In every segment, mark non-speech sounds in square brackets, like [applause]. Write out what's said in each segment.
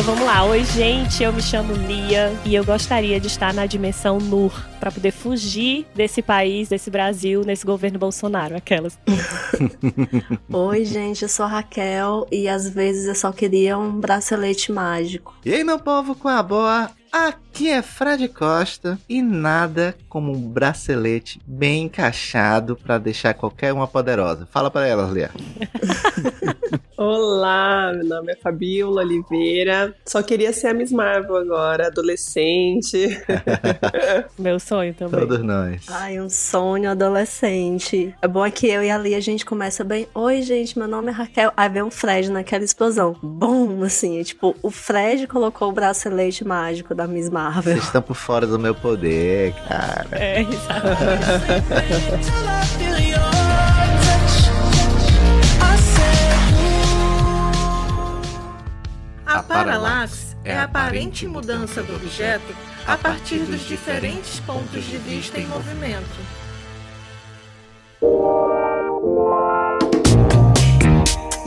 Então vamos lá. Oi, gente. Eu me chamo Lia e eu gostaria de estar na dimensão Nur para poder fugir desse país, desse Brasil, nesse governo Bolsonaro. Aquelas. [laughs] Oi, gente. Eu sou a Raquel e às vezes eu só queria um bracelete mágico. E aí, meu povo, com a boa? Aqui é Fred Costa e nada como um bracelete bem encaixado para deixar qualquer uma poderosa. Fala para elas, Lia. [laughs] Olá, meu nome é Fabiola Oliveira. Só queria ser a Miss Marvel agora, adolescente. [laughs] Meu sonho também. Todos nós. Ai, um sonho adolescente. É bom que eu e a Lia a gente começa bem. Oi, gente, meu nome é Raquel. Aí vem um Fred naquela explosão. Bom, assim, é tipo, o Fred colocou o bracelete mágico da Miss Marvel. Vocês estão por fora do meu poder, cara. É, exato. A paralaxe é a aparente mudança do objeto a partir dos diferentes pontos de vista em movimento.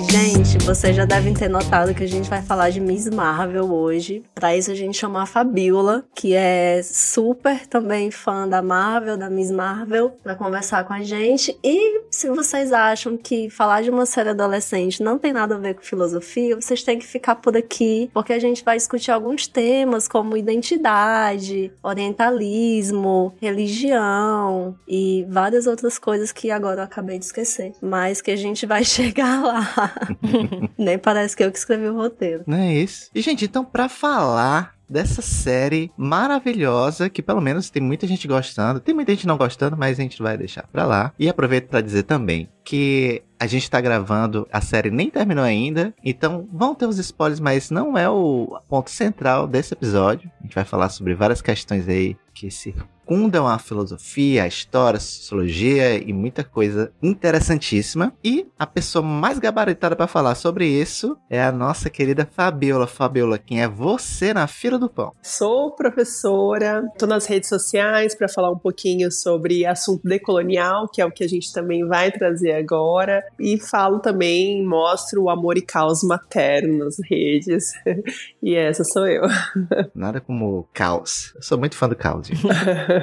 Gente, vocês já devem ter notado que a gente vai falar de Miss Marvel hoje. Pra isso a gente chamou a Fabiola, que é super também fã da Marvel, da Miss Marvel, pra conversar com a gente. E se vocês acham que falar de uma série adolescente não tem nada a ver com filosofia, vocês têm que ficar por aqui, porque a gente vai discutir alguns temas como identidade, orientalismo, religião e várias outras coisas que agora eu acabei de esquecer, mas que a gente vai [laughs] chegar lá. [laughs] Nem parece que eu que escrevi o roteiro. Não é isso? E, gente, então, pra falar dessa série maravilhosa, que pelo menos tem muita gente gostando, tem muita gente não gostando, mas a gente vai deixar pra lá. E aproveito pra dizer também que a gente tá gravando, a série nem terminou ainda, então vão ter os spoilers, mas não é o ponto central desse episódio. A gente vai falar sobre várias questões aí que circundam a filosofia, a história, a sociologia e muita coisa interessantíssima. E a pessoa mais gabaritada para falar sobre isso é a nossa querida Fabiola. Fabiola, quem é você na fila do pão? Sou professora, tô nas redes sociais para falar um pouquinho sobre assunto decolonial, que é o que a gente também vai trazer agora. E falo também, mostro o amor e caos materno nas redes. [laughs] e essa sou eu. [laughs] Nada como caos. Eu sou muito fã do caos. [laughs]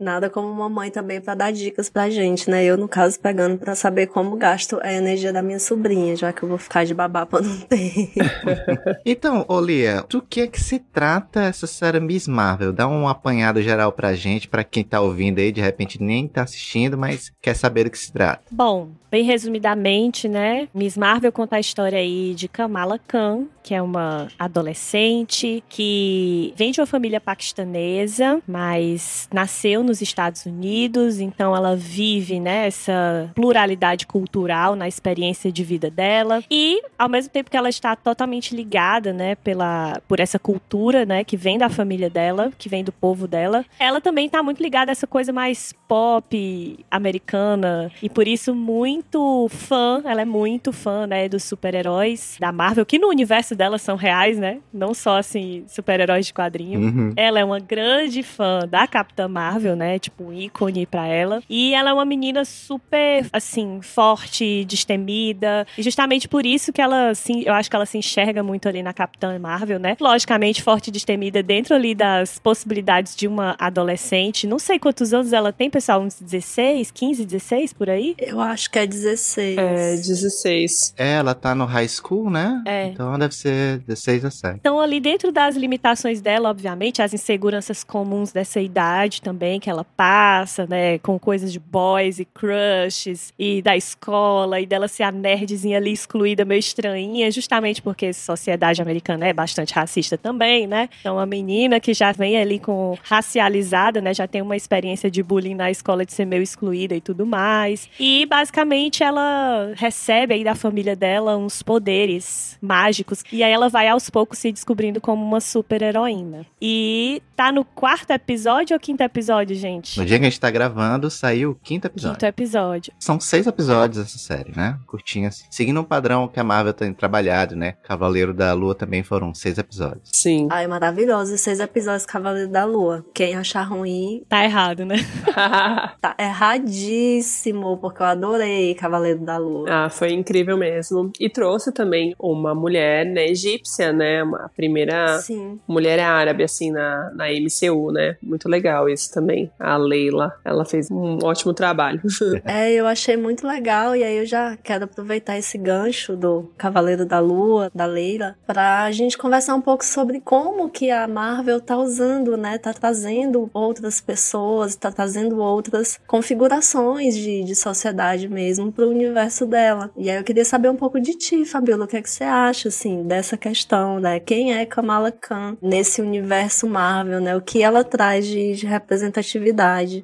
Nada como uma mãe também pra dar dicas pra gente, né? Eu, no caso, pegando pra saber como gasto a energia da minha sobrinha, já que eu vou ficar de babá por um [laughs] tempo. Então, Olia, do que é que se trata essa série Miss Marvel? Dá um apanhado geral pra gente, pra quem tá ouvindo aí, de repente nem tá assistindo, mas quer saber do que se trata. Bom, bem resumidamente, né? Miss Marvel conta a história aí de Kamala Khan, que é uma adolescente que vem de uma família paquistanesa, mas nasceu nos Estados Unidos, então ela vive né, essa pluralidade cultural na experiência de vida dela e ao mesmo tempo que ela está totalmente ligada, né, pela por essa cultura, né, que vem da família dela, que vem do povo dela, ela também está muito ligada a essa coisa mais pop americana e por isso muito fã, ela é muito fã, né, dos super-heróis da Marvel, que no universo dela são reais, né? Não só assim super-heróis de quadrinho. Uhum. Ela é uma grande fã da Capitã Marvel, né? Tipo, um ícone pra ela. E ela é uma menina super, assim, forte, destemida. E justamente por isso que ela, assim, eu acho que ela se enxerga muito ali na Capitã Marvel, né? Logicamente, forte e destemida dentro ali das possibilidades de uma adolescente. Não sei quantos anos ela tem, pessoal, uns 16, 15, 16 por aí? Eu acho que é 16. É, 16. É, ela tá no high school, né? É. Então deve ser 16 a 7. Então, ali dentro das limitações dela, obviamente, as inseguranças comuns dessa idade também, que ela passa, né, com coisas de boys e crushes, e da escola, e dela ser a nerdzinha ali excluída, meio estranhinha, justamente porque a sociedade americana é bastante racista também, né? Então, a menina que já vem ali com racializada, né, já tem uma experiência de bullying na escola de ser meio excluída e tudo mais. E, basicamente, ela recebe aí da família dela uns poderes mágicos, e aí ela vai aos poucos se descobrindo como uma super heroína. E tá no quarto episódio ou quinto episódio, gente. No dia que a gente tá gravando, saiu o quinto episódio. Quinto episódio. São seis episódios essa série, né? Curtinhas. Seguindo um padrão que a Marvel tem trabalhado, né? Cavaleiro da Lua também foram seis episódios. Sim. Ai, maravilhoso. Seis episódios Cavaleiro da Lua. Quem achar ruim, Tá errado, né? [laughs] tá erradíssimo, porque eu adorei Cavaleiro da Lua. ah, foi incrível mesmo. E trouxe também uma mulher, né, egípcia, né? A primeira Sim. mulher árabe, assim, na, na MCU, né? Muito legal isso também. A Leila, ela fez um ótimo trabalho. [laughs] É, eu achei muito legal e aí eu já quero aproveitar esse gancho do Cavaleiro da Lua, da Leila, pra gente conversar um pouco sobre como que a Marvel tá usando, né? Tá trazendo outras pessoas, tá trazendo outras configurações de, de sociedade mesmo pro universo dela. E aí eu queria saber um pouco de ti, Fabiola, o que é que você acha, assim, dessa questão, né? Quem é Kamala Khan nesse universo Marvel, né? O que ela traz de, de representatividade.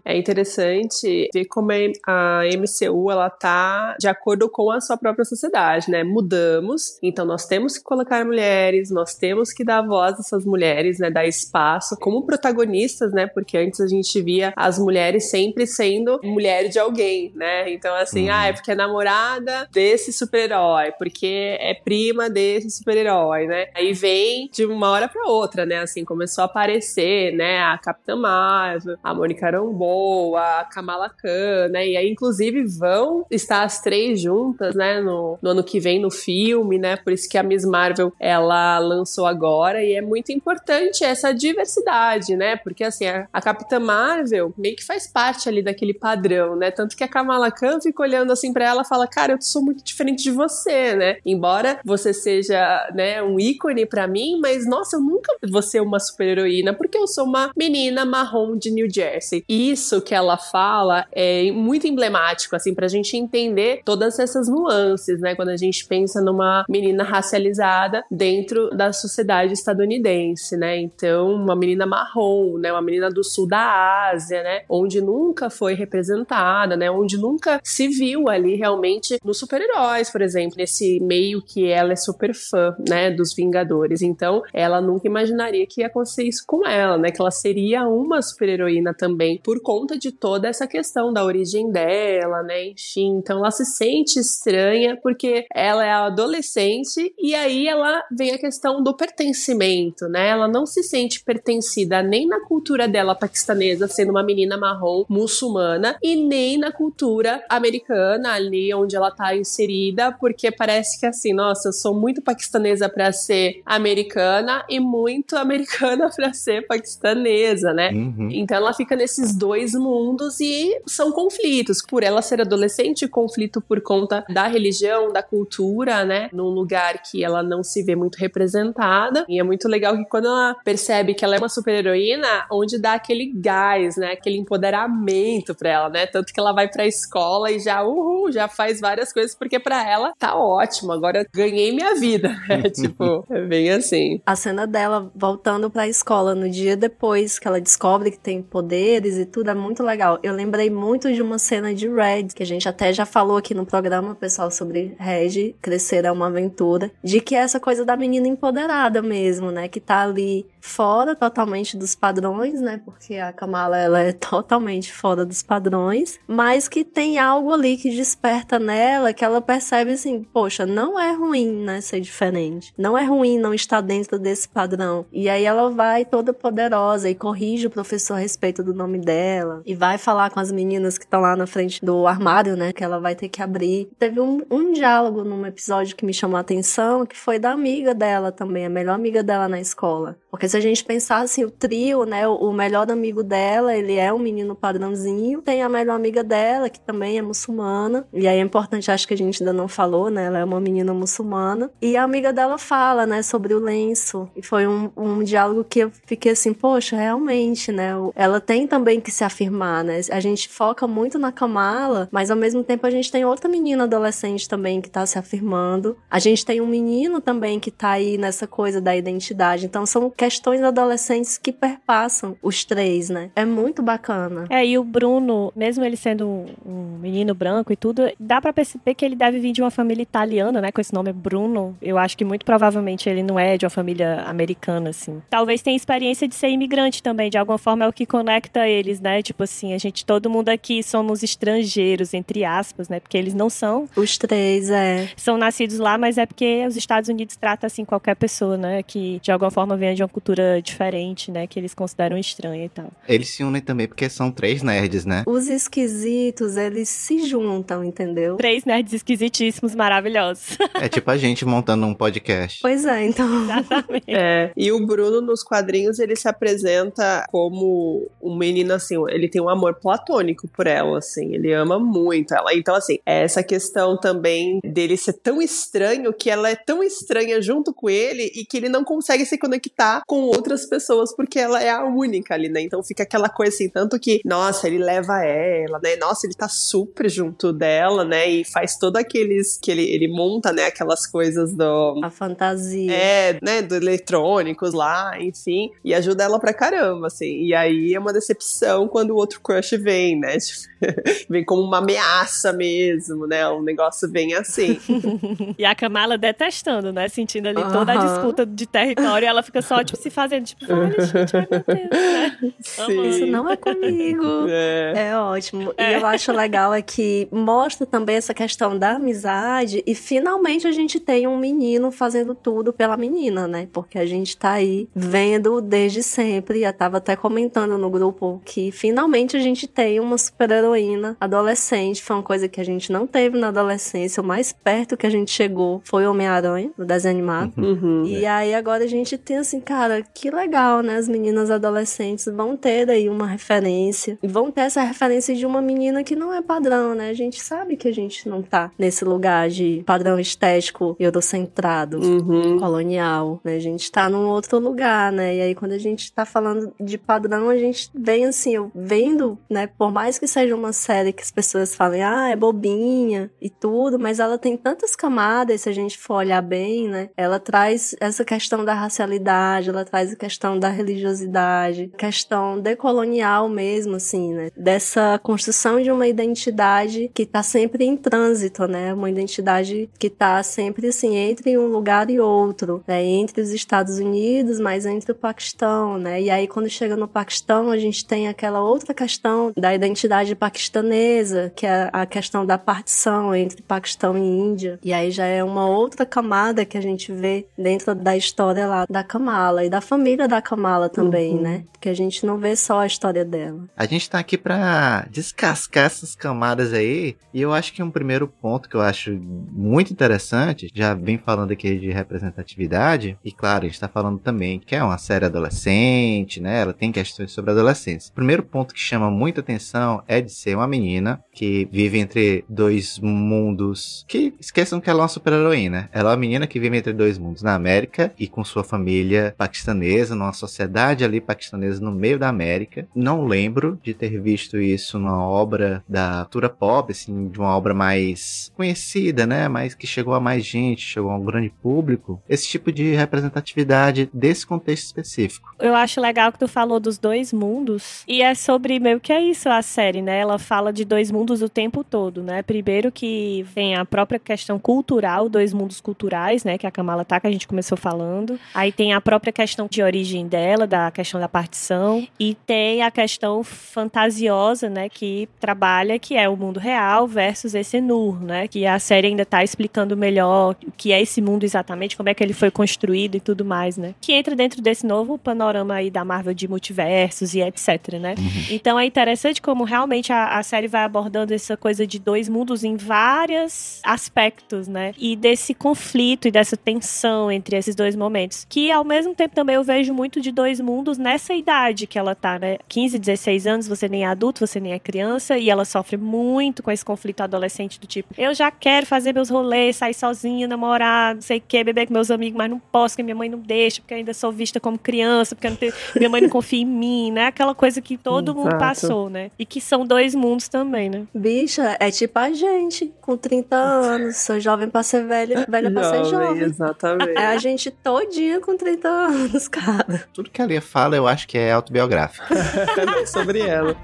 É interessante ver como a MCU ela tá de acordo com a sua própria sociedade, né? Mudamos, então nós temos que colocar mulheres, nós temos que dar voz a essas mulheres, né? Dar espaço como protagonistas, né? Porque antes a gente via as mulheres sempre sendo mulher de alguém, né? Então assim, Uhum. ah, é porque é namorada desse super-herói, porque é prima desse super-herói, né? Aí vem de uma hora pra outra, né? Assim, começou a aparecer, né? A Capitã Marvel, a Mônica Rambeau, a Kamala Khan, né? E aí, inclusive, vão estar as três juntas, né? No, no ano que vem, no filme, né? Por isso que a Miss Marvel, ela lançou agora e é muito importante essa diversidade, né? Porque, assim, a, a Capitã Marvel meio que faz parte ali daquele padrão, né? Tanto que a Kamala Khan fica olhando assim pra ela e fala, cara, eu sou muito diferente de você, né? Embora você seja, né, um ícone pra mim, mas, nossa, eu nunca vou ser uma super-heroína porque eu sou uma menina marrom de New Jersey. Isso que ela fala é muito emblemático, assim, pra gente entender todas essas nuances, né? Quando a gente pensa numa menina racializada dentro da sociedade estadunidense, né? Então, uma menina marrom, né? Uma menina do sul da Ásia, né? Onde nunca foi representada, né? Onde nunca se viu ali realmente nos super-heróis, por exemplo, nesse meio que ela é super fã, né? Dos Vingadores. Então, ela nunca imaginaria que ia acontecer isso com ela, né? Que ela seria uma super-heroína também, por conta de toda essa questão da origem dela, né? Enfim, então ela se sente estranha porque ela é adolescente e aí ela vem a questão do pertencimento, né? Ela não se sente pertencida nem na cultura dela paquistanesa, sendo uma menina marrom muçulmana, e nem na cultura americana, ali onde ela tá inserida, porque parece que assim, nossa, eu sou muito paquistanesa para ser americana e muito [laughs] americana para ser paquistanesa, né? Uhum. Então ela fica nesses dois mundos e são conflitos. Por ela ser adolescente, conflito por conta da religião, da cultura, né? Num lugar que ela não se vê muito representada. E é muito legal que quando ela percebe que ela é uma super-heroína, onde dá aquele gás, né? Aquele empoderamento pra ela, né? Tanto que ela vai pra escola e já, uhul, já faz várias coisas, porque pra ela tá ótimo, agora eu ganhei minha vida, né? [laughs] tipo, é bem assim. A cena dela voltando pra escola no dia depois que ela descobre que tem poderes e tudo é muito legal. Eu lembrei muito de uma cena de Red, que a gente até já falou aqui no programa, pessoal, sobre Red, Crescer é uma aventura, de que é essa coisa da menina empoderada mesmo, né? Que tá ali fora totalmente dos padrões, né? Porque a Kamala, ela é totalmente fora dos padrões, mas que tem algo ali que desperta nela, que ela percebe assim, poxa, não é ruim, né? Ser diferente. Não é ruim não estar dentro desse padrão. E aí ela vai toda poderosa e corrige o professor a respeito do nome dela e vai falar com as meninas que estão lá na frente do armário, né? Que ela vai ter que abrir. Teve um, um diálogo num episódio que me chamou a atenção, que foi da amiga dela também, a melhor amiga dela na escola. Porque se a gente pensar assim, o trio, né? O, melhor amigo dela, ele é um menino padrãozinho. Tem a melhor amiga dela, que também é muçulmana. E aí é importante, acho que a gente ainda não falou, né? Ela é uma menina muçulmana. E a amiga dela fala, né? Sobre o lenço. E foi um, um diálogo que eu fiquei assim, poxa, realmente, né? Ela tem também que se afirmar, né? A gente foca muito na Kamala, mas ao mesmo tempo a gente tem outra menina adolescente também que tá se afirmando. A gente tem um menino também que tá aí nessa coisa da identidade. Então são questões adolescentes que perpassam os três, né? É muito bacana. É, e o Bruno, mesmo ele sendo um, menino branco e tudo, dá para perceber que ele deve vir de uma família italiana, né? Com esse nome Bruno. Eu acho que muito provavelmente ele não é de uma família americana, assim. Talvez tenha experiência de ser imigrante também, de alguma forma é o que conecta eles, né? Tipo assim, a gente, todo mundo aqui somos estrangeiros, entre aspas, né? Porque eles não são. Os três, é. São nascidos lá, mas é porque os Estados Unidos tratam assim qualquer pessoa, né? Que de alguma forma vem de uma cultura diferente, né? Que eles consideram estranha e tal. Eles se unem também porque são três nerds, né? Os esquisitos, eles se juntam, entendeu? Três nerds esquisitíssimos, maravilhosos. [laughs] É tipo a gente montando um podcast. Pois é, então. Exatamente. É, e o Bruno nos quadrinhos ele se apresenta como um menino assim, ele tem um amor platônico por ela, assim, ele ama muito ela. Então assim, é essa questão também dele ser tão estranho que ela é tão estranha junto com ele e que ele não consegue se conectar com outras pessoas porque ela é a única ali, né? Então fica aquela coisa assim, tanto que, nossa, ele leva ela, né? Nossa, ele tá super junto dela, né? E faz todo aqueles que ele, ele monta, né, aquelas coisas do A fantasia. é, né, do eletrônicos lá, enfim, e ajuda ela pra caramba, assim. E aí é uma decepção quando o outro crush vem, né? [laughs] Vem como uma ameaça mesmo, né? Um negócio bem assim. [laughs] E a Kamala detestando, né? Sentindo ali toda a disputa de território e ela fica só, tipo, se fazendo, tipo, olha, gente, ai meu Deus, né? [laughs] Sim. Isso não é comigo. [laughs] É. É ótimo. E eu acho legal é que mostra também essa questão da amizade e finalmente a gente tem um menino fazendo tudo pela menina, né? Porque a gente tá aí vendo desde sempre. Eu tava até comentando no grupo que finalmente a gente tem uma super-heroína adolescente. Foi uma coisa que a gente não teve na adolescência. O mais perto que a gente chegou foi Homem-Aranha, no desenho animado. Uhum. E aí agora a gente tem assim, cara, que legal, né? As meninas adolescentes vão ter aí uma referência. Vão ter essa referência de uma menina que não é padrão, né? A gente sabe que a gente não tá nesse lugar de padrão estético eurocentrado. Uhum. Colonial, né? A gente tá num outro lugar, né? E aí, quando a gente tá falando de padrão, a gente vem assim, eu vendo, né? Por mais que seja uma série que as pessoas falem, ah, é bobinha e tudo, mas ela tem tantas camadas, se a gente for olhar bem, né? Ela traz essa questão da racialidade, ela traz a questão da religiosidade, questão decolonial mesmo, assim, né? Dessa construção de uma identidade que tá sempre em trânsito, né? Uma identidade que tá sempre, assim, entre um lugar e outro, né? Entre os Estados Unidos, mas entre o Paquistão, né? E aí, quando chega no Paquistão, a gente tem aquela outra questão da identidade paquistanesa, que é a questão da partição entre Paquistão e Índia. E aí já é uma outra camada que a gente vê dentro da história lá da Kamala e da família da Kamala também, Uhum. né? Porque a gente não vê só a história dela. A gente tá aqui pra descascar essas camadas aí, e eu acho que um primeiro ponto que eu acho muito interessante, já vem falando aqui de representatividade, e claro, a gente tá falando também que é uma série adolescente, né? Ela tem questões sobre adolescência. O primeiro ponto que chama muita atenção é de ser uma menina que vive entre dois mundos, que esqueçam que ela é uma super-heroína. Ela é uma menina que vive entre dois mundos, na América e com sua família paquistanesa, numa sociedade ali paquistanesa no meio da América. Não lembro de ter visto isso numa obra da cultura pop, assim, de uma obra mais conhecida, né? Mas que chegou a mais gente, chegou a um grande público. Esse tipo de representatividade desse contexto específico. Eu acho legal que tu falou dos dois mundos. E é sobre meio que é isso a série, né? Ela fala de dois mundos o tempo todo, né? Primeiro que vem a própria questão cultural, dois mundos culturais, né? Que a Kamala tá, que a gente começou falando. Aí tem a própria questão de origem dela, da questão da partição. E tem a questão fantasiosa, né? Que trabalha, que é o mundo real versus esse Nur, né? Que a série ainda tá explicando melhor o que é esse mundo exatamente, como é que ele foi construído e tudo mais, né? Que entra dentro desse novo panorama aí da Marvel de multiversos e etc, né? Então é interessante como realmente a, a série vai abordando essa coisa de dois mundos em vários aspectos, né? E desse conflito e dessa tensão entre esses dois momentos. Que ao mesmo tempo também eu vejo muito de dois mundos nessa idade que ela tá, né? 15, 16 anos, você nem é adulto, você nem é criança, e ela sofre muito com esse conflito adolescente do tipo, eu já quero fazer meus rolês, sair sozinha, namorar, não sei o que, beber com meus amigos, mas não posso, porque minha mãe não deixa, porque ainda sou vista como criança, porque tenho- minha mãe não confia em mim, né? Aquela coisa que todo mundo Exato. passou, né? E que são dois mundos também, né? Bicha, é tipo a gente, com 30 anos. Sou jovem pra ser velha, velha pra ser jovem. Exatamente. É a gente todinha com 30 anos. cada. Tudo que a Lia fala, eu acho que é autobiográfico. [laughs] é sobre ela.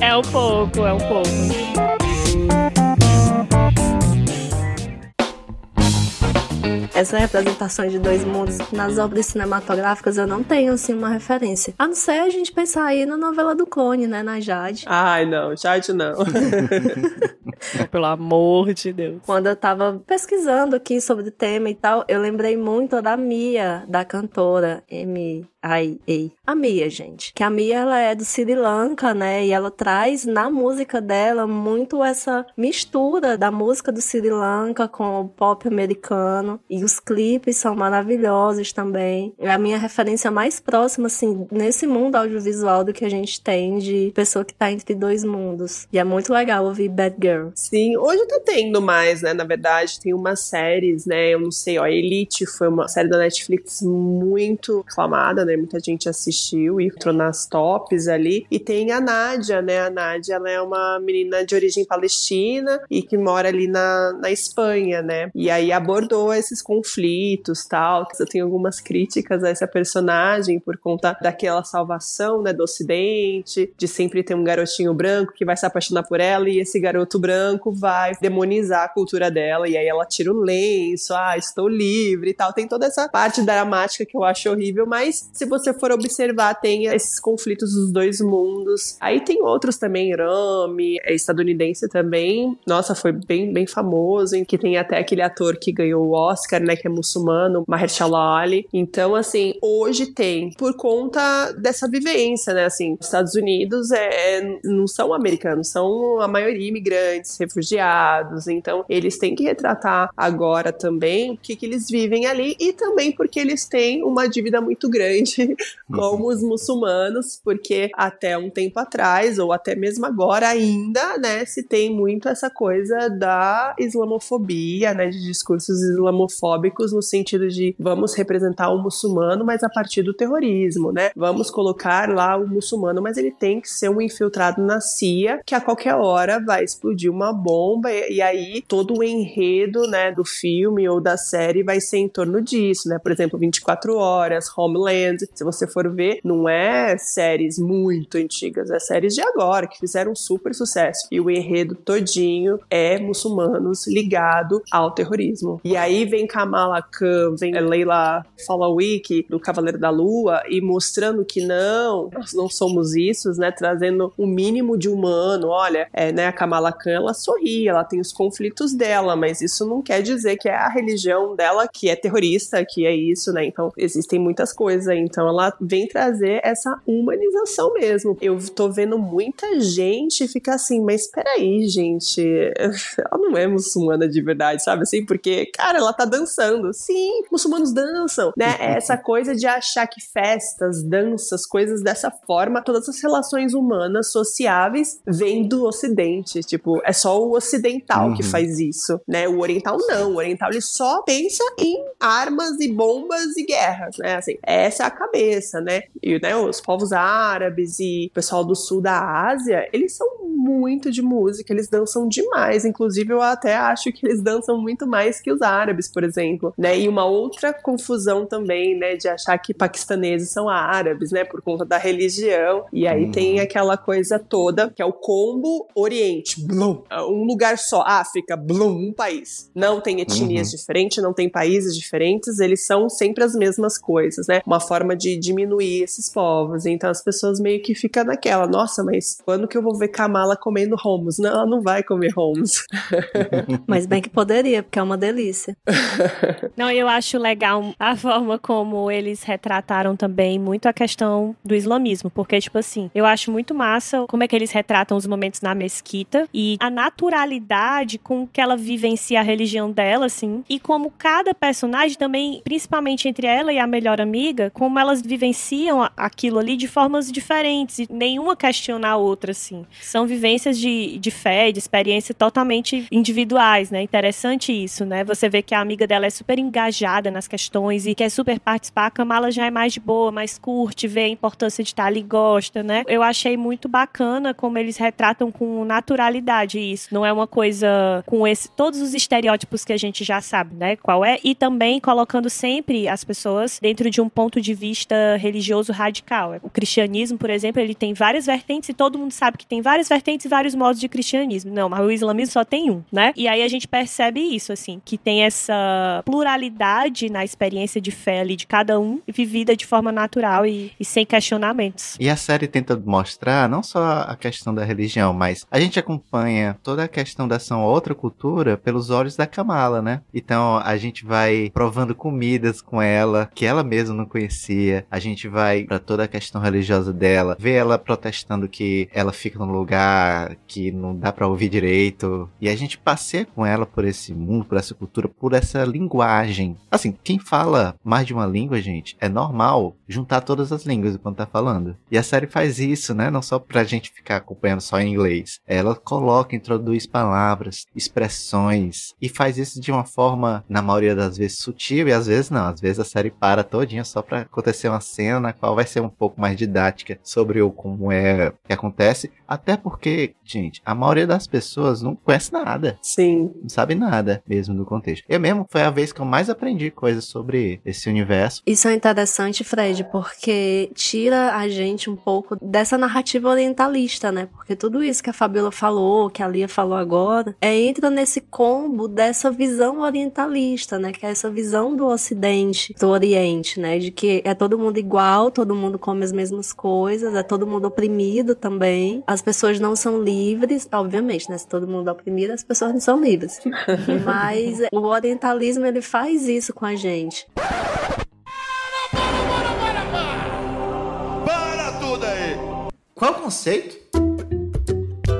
É um pouco, é um pouco. Essa representação de dois mundos nas obras cinematográficas eu não tenho assim uma referência. A não ser a gente pensar aí na novela do clone, né, na Jade. Ai, não, Jade não. [laughs] Pelo amor de Deus. Quando eu tava pesquisando aqui sobre o tema e tal, eu lembrei muito da Mia, da cantora M. Ai, ei. A Mia, gente. Que a Mia, ela é do Sri Lanka, né? E ela traz na música dela muito essa mistura da música do Sri Lanka com o pop americano. E os clipes são maravilhosos também. É a minha referência mais próxima, assim, nesse mundo audiovisual do que a gente tem de pessoa que tá entre dois mundos. E é muito legal ouvir Bad Girl. Sim, hoje tá tendo mais, né? Na verdade, tem umas séries, né? Eu não sei, ó, Elite foi uma série da Netflix muito aclamada, né? Muita gente assistiu e entrou nas tops ali. E tem a Nádia, né? A Nádia, ela é uma menina de origem palestina e que mora ali na, na Espanha, né? E aí abordou esses conflitos, tal. Eu tenho algumas críticas a essa personagem por conta daquela salvação, né, do ocidente, de sempre ter um garotinho branco que vai se apaixonar por ela e esse garoto branco vai demonizar a cultura dela e aí ela tira o lenço, ah, estou livre e tal. Tem toda essa parte dramática que eu acho horrível, mas se você for observar, tem esses conflitos dos dois mundos. Aí tem outros também, Rami, é estadunidense também. Nossa, foi bem, bem famoso, em que tem até aquele ator que ganhou o Oscar, né, que é muçulmano, Mahershala Ali. Então, assim, hoje tem, por conta dessa vivência, né, assim, os Estados Unidos é, é não são americanos, são a maioria imigrantes, refugiados, então eles têm que retratar agora também o que, que eles vivem ali e também porque eles têm uma dívida muito grande [laughs] como os muçulmanos, porque até um tempo atrás, ou até mesmo agora ainda, né, se tem muito essa coisa da islamofobia, né, de discursos islamofóbicos no sentido de vamos representar o muçulmano, mas a partir do terrorismo, né? Vamos colocar lá o muçulmano, mas ele tem que ser um infiltrado na CIA que a qualquer hora vai explodir uma bomba e, e aí todo o enredo, né, do filme ou da série vai ser em torno disso, né? Por exemplo, 24 horas, Homeland, se você for ver, não é séries muito antigas, é séries de agora que fizeram super sucesso. E o enredo todinho é muçulmanos ligado ao terrorismo. E aí vem Kamala Khan, vem Leila Falawick do Cavaleiro da Lua e mostrando que não, nós não somos isso, né? Trazendo o um mínimo de humano. Olha, é, né? A Kamala Khan ela sorri, ela tem os conflitos dela, mas isso não quer dizer que é a religião dela que é terrorista, que é isso, né? Então existem muitas coisas. Então ela vem trazer essa humanização mesmo. Eu tô vendo muita gente ficar assim, mas peraí, gente, [laughs] ela não é muçulmana de verdade, sabe assim? Porque, cara, ela tá dançando. Sim, muçulmanos dançam, né? [laughs] É essa coisa de achar que festas, danças, coisas dessa forma, todas as relações humanas sociáveis vêm do ocidente. Tipo, é só o ocidental uhum. que faz isso, né? O oriental não. O oriental ele só pensa em armas e bombas e guerras, né? Assim, essa é a cabeça, né? E né, os povos árabes e o pessoal do sul da Ásia, eles são muito de música, eles dançam demais. Inclusive, eu até acho que eles dançam muito mais que os árabes, por exemplo, né? E uma outra confusão também, né, de achar que paquistaneses são árabes, né, por conta da religião. E aí hum. tem aquela coisa toda que é o combo Oriente, blum, um lugar só, África, blum, um país. Não tem etnias uhum. diferentes, não tem países diferentes, eles são sempre as mesmas coisas, né? Uma forma de diminuir esses povos. Então as pessoas meio que ficam naquela, nossa, mas quando que eu vou ver Kamala comendo Holmes? Não, ela não vai comer Holmes. [laughs] mas bem que poderia, porque é uma delícia. [laughs] [laughs] Não, eu acho legal a forma como eles retrataram também muito a questão do islamismo, porque, tipo assim, eu acho muito massa como é que eles retratam os momentos na mesquita e a naturalidade com que ela vivencia a religião dela, assim, e como cada personagem também, principalmente entre ela e a melhor amiga, como elas vivenciam aquilo ali de formas diferentes e nenhuma questiona a outra, assim. São vivências de, de fé, de experiência totalmente individuais, né? Interessante isso, né? Você vê que a amiga dela é super engajada nas questões e quer super participar. A Kamala já é mais de boa, mais curte, vê a importância de estar ali, gosta, né? Eu achei muito bacana como eles retratam com naturalidade isso. Não é uma coisa com esse todos os estereótipos que a gente já sabe, né? Qual é? E também colocando sempre as pessoas dentro de um ponto de vista religioso radical. O cristianismo, por exemplo, ele tem várias vertentes e todo mundo sabe que tem várias vertentes e vários modos de cristianismo. Não, mas o islamismo só tem um, né? E aí a gente percebe isso, assim, que tem essa pluralidade na experiência de fé ali de cada um, vivida de forma natural e, e sem questionamentos. E a série tenta mostrar não só a questão da religião, mas a gente acompanha toda a questão da ação outra cultura pelos olhos da Kamala, né? Então a gente vai provando comidas com ela que ela mesma não conhecia. A gente vai para toda a questão religiosa dela, ver ela protestando que ela fica num lugar que não dá para ouvir direito. E a gente passeia com ela por esse mundo, por essa cultura, por essa linguagem. Assim, quem fala mais de uma língua, gente, é normal juntar todas as línguas enquanto tá falando. E a série faz isso, né? Não só pra gente ficar acompanhando só em inglês. Ela coloca, introduz palavras, expressões e faz isso de uma forma, na maioria das vezes, sutil e às vezes não. Às vezes a série para todinha só pra acontecer uma cena na qual vai ser um pouco mais didática sobre o como é que acontece. Até porque, gente, a maioria das pessoas não conhece nada. Sim. Não sabe nada mesmo do contexto. Eu mesmo foi a vez que eu mais aprendi coisas sobre esse universo. Isso é interessante, Fred, porque tira a gente um pouco dessa narrativa orientalista, né? Porque tudo isso que a Fabiola falou, que a Lia falou agora, é entra nesse combo dessa visão orientalista, né? Que é essa visão do Ocidente, do Oriente, né? De que é todo mundo igual, todo mundo come as mesmas coisas, é todo mundo oprimido também. As pessoas não são livres, obviamente, né? Se todo mundo é oprimido, as pessoas não são livres. [laughs] Mas o orientalismo ele faz isso com a gente. Para tudo aí! Qual o conceito?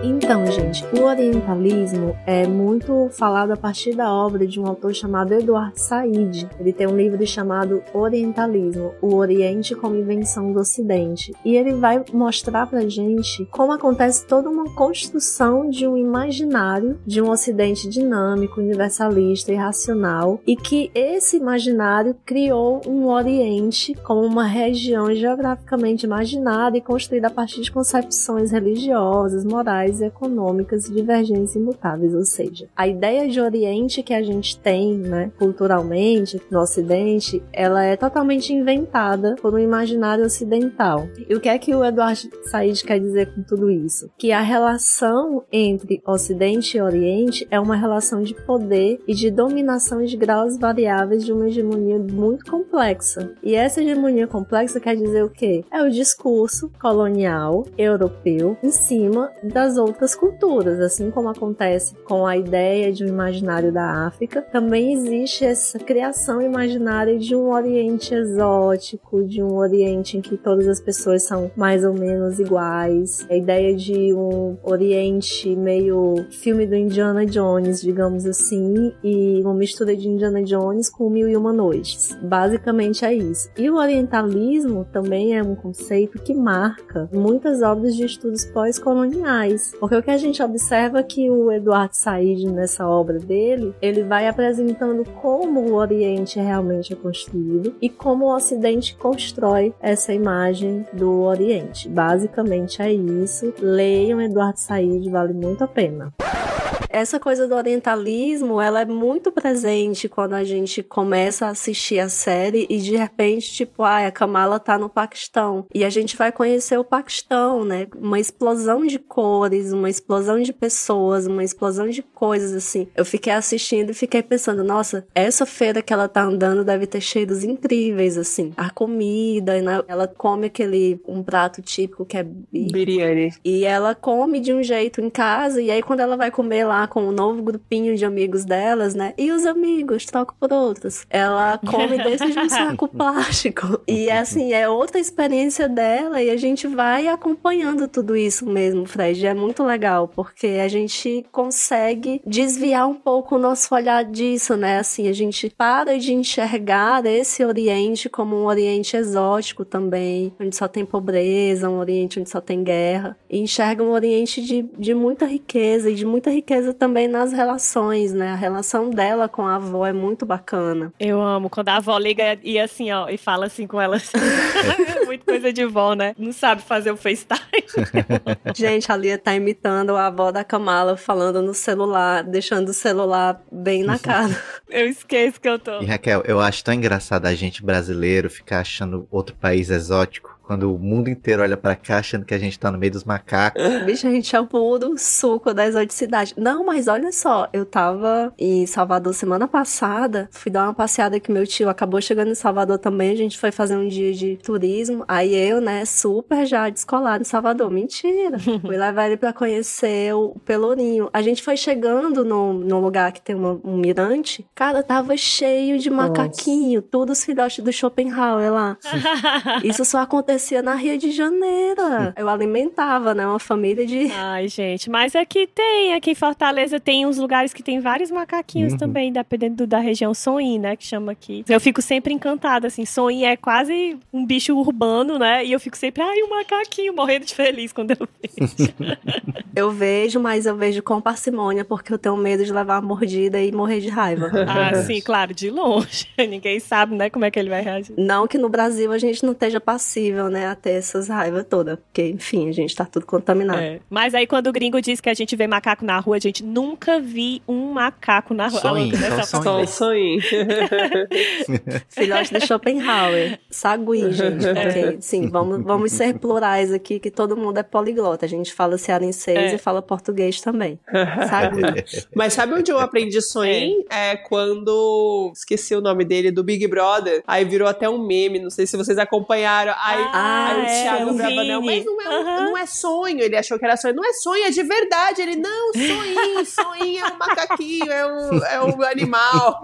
Então, gente, o orientalismo é muito falado a partir da obra de um autor chamado Eduardo Said. Ele tem um livro chamado Orientalismo, o Oriente como invenção do Ocidente. E ele vai mostrar pra gente como acontece toda uma construção de um imaginário de um Ocidente dinâmico, universalista e racional, e que esse imaginário criou um Oriente como uma região geograficamente imaginada e construída a partir de concepções religiosas, morais e econômicas divergentes imutáveis, ou seja, a ideia de Oriente que a gente tem, né, culturalmente no Ocidente, ela é totalmente inventada por um imaginário ocidental. E o que é que o Eduardo Said quer dizer com tudo isso? Que a relação entre Ocidente e Oriente é uma relação de poder e de dominação de graus variáveis de uma hegemonia muito complexa. E essa hegemonia complexa quer dizer o quê? É o discurso colonial europeu em cima das outras culturas, assim como acontece com a ideia de um imaginário da África, também existe essa criação imaginária de um Oriente exótico, de um Oriente em que todas as pessoas são mais ou menos iguais, a ideia de um Oriente meio filme do Indiana Jones, digamos assim, e uma mistura de Indiana Jones com Mil e Uma Noites. Basicamente é isso. E o orientalismo também é um conceito que marca muitas obras de estudos pós-coloniais, porque o que a gente observa é que o Eduardo Said, nessa obra dele, ele vai apresentando como o Oriente realmente é construído e como o Ocidente constrói essa imagem do Oriente. Basicamente é isso. Leiam Eduardo Said, vale muito a pena. Essa coisa do orientalismo, ela é muito presente quando a gente começa a assistir a série e de repente, tipo, ah, a Kamala tá no Paquistão. E a gente vai conhecer o Paquistão, né? Uma explosão de cores, uma explosão de pessoas, uma explosão de coisas, assim. Eu fiquei assistindo e fiquei pensando, nossa, essa feira que ela tá andando deve ter cheiros incríveis, assim. A comida, né? ela come aquele, um prato típico que é Biryani. e ela come de um jeito em casa, e aí quando ela vai comer lá lá com o novo grupinho de amigos delas, né? E os amigos, troco por outros. Ela come [laughs] desse de um saco plástico. E assim, é outra experiência dela e a gente vai acompanhando tudo isso mesmo, Fred. É muito legal, porque a gente consegue desviar um pouco o nosso olhar disso, né? Assim, a gente para de enxergar esse Oriente como um Oriente exótico também, onde só tem pobreza, um Oriente onde só tem guerra. E enxerga um Oriente de, de muita riqueza e de muita riqueza também nas relações, né? A relação dela com a avó é muito bacana. Eu amo quando a avó liga e assim, ó, e fala assim com ela assim. [laughs] muito coisa de vó, né? Não sabe fazer o FaceTime. [laughs] Gente, a Lia tá imitando a avó da Kamala falando no celular, deixando o celular bem na cara. [laughs] eu esqueço que eu tô. E Raquel, eu acho tão engraçado a gente brasileiro ficar achando outro país exótico quando o mundo inteiro olha pra cá achando que a gente tá no meio dos macacos. [laughs] Bicho, a gente é o puro suco da exoticidade. Não, mas olha só, eu tava em Salvador semana passada, fui dar uma passeada que meu tio acabou chegando em Salvador também, a gente foi fazer um dia de turismo. Aí eu, né, super já descolado em Salvador. Mentira. [laughs] fui levar ele pra conhecer o Pelourinho. A gente foi chegando no, no lugar que tem uma, um mirante. Cara, tava cheio de macaquinho, Nossa. todos os filhotes do Schopenhauer lá. [laughs] Isso só aconteceu acontecia na Rio de Janeiro. Eu alimentava, né? Uma família de. [laughs] Ai, gente, mas aqui tem, aqui em Fortaleza tem uns lugares que tem vários macaquinhos uhum. também, dependendo da região Soim, né? Que chama aqui. Eu fico sempre encantada, assim. Soim é quase um bicho urbano, né? E eu fico sempre, ai, um macaquinho, morrendo de feliz quando eu vejo. [laughs] eu vejo, mas eu vejo com parcimônia, porque eu tenho medo de levar uma mordida e morrer de raiva. [laughs] Ah, sim, claro, de longe. Ninguém sabe, né, como é que ele vai reagir. Não que no Brasil a gente não esteja passível, né, a ter essas raivas todas. Porque, enfim, a gente tá tudo contaminado. É. Mas aí quando o gringo diz que a gente vê macaco na rua, a gente nunca vi um macaco na rua. Sonho, só sonho. [laughs] Filhote de Schopenhauer. Sagui, gente. [laughs] É. Porque, sim, vamos, vamos ser plurais aqui, que todo mundo é poliglota. A gente fala cearense é. e fala português também. Sagui. [laughs] Mas sabe onde eu aprendi sonho? É. é quando... Esqueci o nome dele, do Big Brother. Aí virou até um meme, não sei se vocês acompanharam. Aí, ah, Aí o é, Thiago Bravanel, mas não é, uhum. não é sonho. Ele achou que era sonho. Não é sonho, é de verdade. Ele, não, sonho, sonho é um macaquinho, é um, é um animal.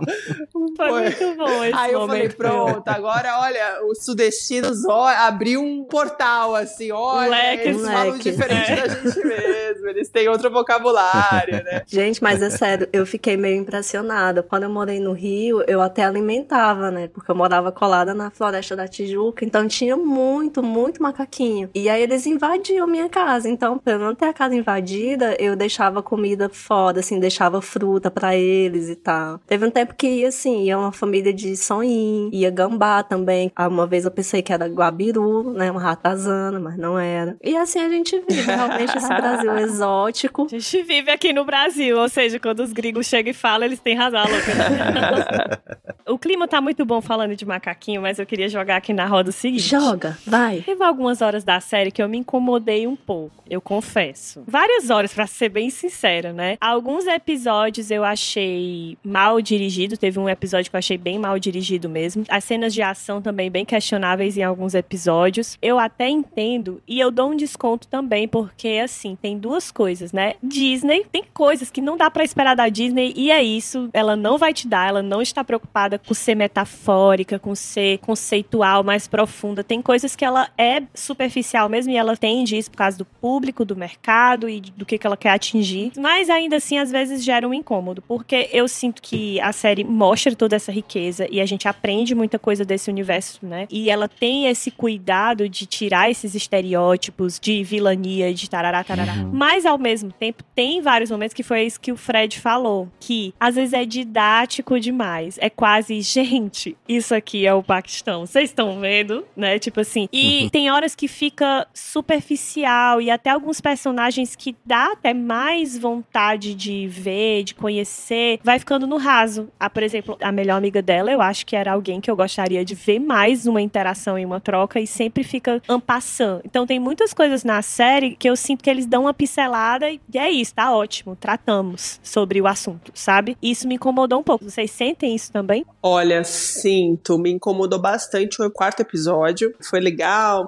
Foi, Foi. muito bom esse Aí eu falei, pronto, agora, olha, os sudestinos ó, abriu um portal, assim, olha, leque, eles leque. falam diferente é. da gente mesmo. Eles têm outro vocabulário, né? [laughs] Gente, mas é sério, eu fiquei meio impressionada. Quando eu morei no Rio, eu até alimentava, né? Porque eu morava colada na floresta da Tijuca, então tinha muito muito, muito macaquinho. E aí eles invadiam minha casa. Então, pra eu não ter a casa invadida, eu deixava comida fora, assim, deixava fruta para eles e tal. Teve um tempo que ia, assim, ia uma família de sonhim, ia gambá também. Uma vez eu pensei que era guabiru, né, uma ratazana, mas não era. E assim a gente vive realmente esse [laughs] Brasil exótico. A gente vive aqui no Brasil, ou seja, quando os gringos chegam e falam, eles têm razão, louca. [laughs] o clima tá muito bom falando de macaquinho, mas eu queria jogar aqui na roda o seguinte. Joga, vai. Teve algumas horas da série que eu me incomodei um pouco, eu confesso. Várias horas, para ser bem sincera, né? Alguns episódios eu achei mal dirigido. Teve um episódio que eu achei bem mal dirigido mesmo. As cenas de ação também bem questionáveis em alguns episódios. Eu até entendo e eu dou um desconto também, porque assim, tem duas coisas, né? Disney tem coisas que não dá para esperar da Disney e é isso. Ela não vai te dar, ela não está preocupada com ser metafórica, com ser conceitual, mais profunda. Tem coisas que ela é superficial mesmo e ela tende isso por causa do público, do mercado e do que, que ela quer atingir. Mas ainda assim, às vezes gera um incômodo, porque eu sinto que a série mostra toda essa riqueza e a gente aprende muita coisa desse universo, né? E ela tem esse cuidado de tirar esses estereótipos de vilania, de tarará, tarará. Uhum. Mas ao mesmo tempo, tem vários momentos que foi isso que o Fred falou, que às vezes é didático demais. É quase, [laughs] gente, isso aqui é o Paquistão. Vocês estão vendo, né? Tipo assim, e uhum. tem horas que fica superficial e até alguns personagens que dá até mais vontade de ver, de conhecer, vai ficando no raso. Ah, por exemplo, a melhor amiga dela, eu acho que era alguém que eu gostaria de ver mais uma interação e uma troca e sempre fica ampassando. Então tem muitas coisas na série que eu sinto que eles dão uma pincelada e é isso, tá ótimo, tratamos sobre o assunto, sabe? Isso me incomodou um pouco. Vocês sentem isso também? Olha, sinto, me incomodou bastante o quarto episódio. Foi legal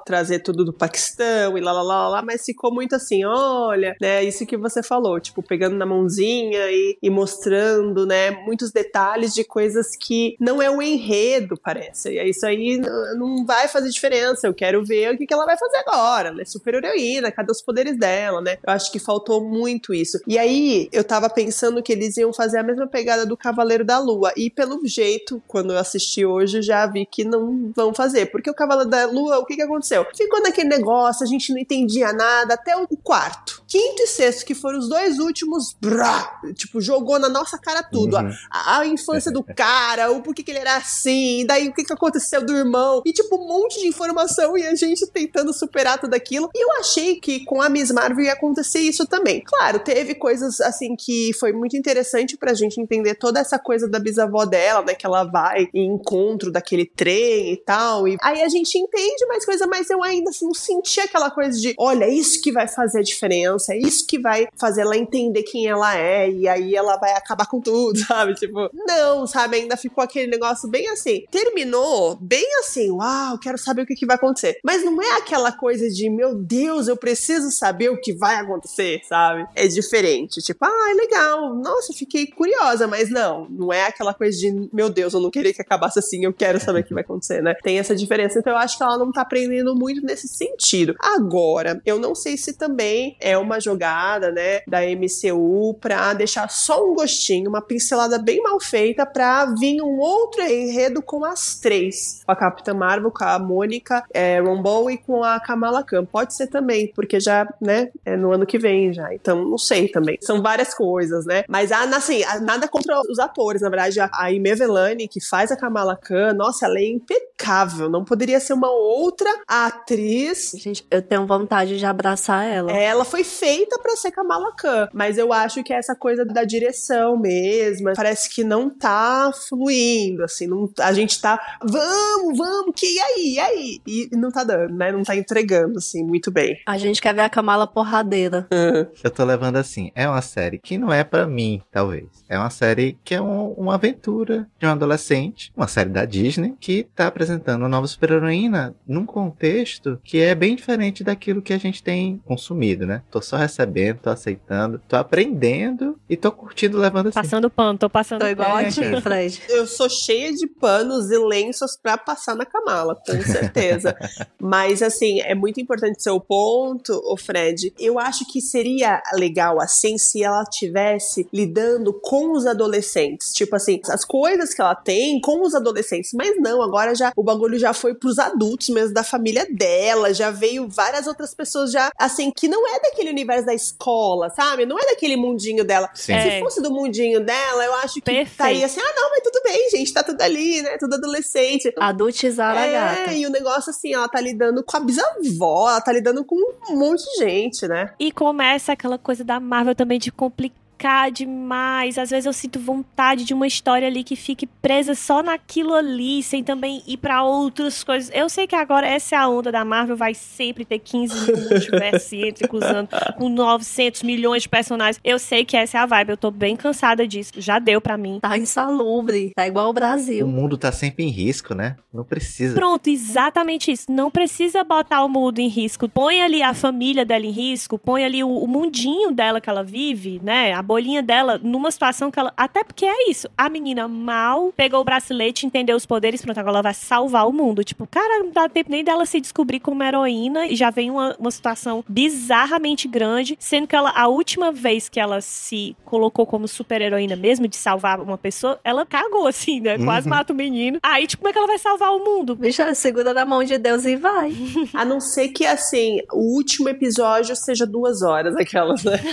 trazer tudo do Paquistão e lá, lá, lá, lá, mas ficou muito assim, olha, né, isso que você falou, tipo, pegando na mãozinha e, e mostrando, né, muitos detalhes de coisas que não é o enredo, parece. E isso aí não vai fazer diferença. Eu quero ver o que, que ela vai fazer agora. Ela é super heroína, cadê os poderes dela, né? Eu acho que faltou muito isso. E aí, eu tava pensando que eles iam fazer a mesma pegada do Cavaleiro da Lua. E pelo jeito, quando eu assisti hoje, já vi que não vão fazer. Porque o Cavaleiro da Lua, o que que aconteceu? Ficou naquele negócio, a gente não entendia nada até o quarto. Quinto e sexto, que foram os dois últimos, brá, tipo, jogou na nossa cara tudo. Uhum. A, a, infância do cara, o porquê que ele era assim, daí o que que aconteceu do irmão. E, tipo, um monte de informação e a gente tentando superar tudo aquilo. E eu achei que com a Miss Marvel ia acontecer isso também. Claro, teve coisas, assim, que foi muito interessante pra gente entender toda essa coisa da bisavó dela, né? Que ela vai em encontro daquele trem e tal. E aí a gente entende mais coisa, mas eu ainda não senti aquela coisa de, olha, é isso que vai fazer a diferença, é isso que vai fazer ela entender quem ela é, e aí ela vai acabar com tudo, [laughs] sabe? Tipo, não, sabe? Ainda ficou aquele negócio bem assim. Terminou bem assim, uau, quero saber o que, que vai acontecer. Mas não é aquela coisa de, meu Deus, eu preciso saber o que vai acontecer, sabe? É diferente. Tipo, ah, é legal, nossa, fiquei curiosa, mas não, não é aquela coisa de, meu Deus, eu não queria que acabasse assim, eu quero saber o que vai acontecer, né? Tem essa diferença, então eu acho que ela não tá aprendendo muito nesse sentido. Agora, eu não sei se também é uma jogada, né, da MCU pra deixar só um gostinho, uma pincelada bem mal feita pra vir um outro enredo com as três. Com a Capitã Marvel, com a Mônica, é, Rambeau e com a Kamala Khan. Pode ser também, porque já, né, é no ano que vem já. Então, não sei também. São várias coisas, né? Mas, ah, assim, nada contra os atores. Na verdade, a Ime Velani, que faz a Kamala Khan, nossa, ela é impecável. Não poderia ser uma outra atriz. Gente, eu tenho vontade de abraçar ela. Ela foi feita para ser Kamala Khan, mas eu acho que é essa coisa da direção mesmo, parece que não tá fluindo, assim, não, a gente tá, vamos, vamos, que e aí, e aí? E não tá dando, né? Não tá entregando, assim, muito bem. A gente quer ver a Kamala porradeira. Uhum. Eu tô levando assim, é uma série que não é para mim, talvez. É uma série que é um, uma aventura de um adolescente, uma série da Disney, que tá apresentando uma nova super-heroína num contexto que é bem diferente daquilo que a gente tem consumido, né? Tô só recebendo, tô aceitando, tô aprendendo e tô curtindo levando assim. Passando pano, tô passando Tô igual a ti, Fred. [laughs] Eu sou cheia de panos e lenços pra passar na Kamala, com certeza. [laughs] Mas, assim, é muito importante seu ponto, o Fred. Eu acho que seria legal, assim, se ela tivesse lidando com os adolescentes. Tipo assim, as coisas que ela tem com os adolescentes. Mas não, agora já o bagulho já foi pros adultos mesmo, da família dela. Já veio várias outras pessoas já, assim, que não é daquele universo da escola, sabe? Não é daquele mundinho dela. Sim. Se é. fosse do mundinho dela, eu acho que Perfeito. estaria assim, ah, não, mas tudo bem, gente, tá tudo ali, né? Tudo adolescente. Adultizar é, a gata. E o negócio assim, ela tá lidando com a bisavó, ela tá lidando com um monte de gente, né? E começa aquela coisa da Marvel também de complicar complicar demais. Às vezes eu sinto vontade de uma história ali que fique presa só naquilo ali, sem também ir para outras coisas. Eu sei que agora essa é a onda da Marvel, vai sempre ter 15 mil multiversos [laughs] entre cruzando com 900 milhões de personagens. Eu sei que essa é a vibe, eu tô bem cansada disso. Já deu para mim. Tá insalubre, tá igual o Brasil. O mundo tá sempre em risco, né? Não precisa. Pronto, exatamente isso. Não precisa botar o mundo em risco. Põe ali a família dela em risco, põe ali o, o mundinho dela que ela vive, né? A bolinha dela numa situação que ela. Até porque é isso. A menina mal pegou o bracelete, entendeu os poderes, pronto, agora ela vai salvar o mundo. Tipo, cara, não dá tempo nem dela se descobrir como heroína e já vem uma, uma situação bizarramente grande, sendo que ela, a última vez que ela se colocou como super heroína mesmo, de salvar uma pessoa, ela cagou, assim, né? Quase uhum. mata o menino. Aí, tipo, como é que ela vai salvar o mundo? Bicha, segura na mão de Deus e vai. a não ser que, assim, o último episódio seja duas horas, aquelas, né? [laughs]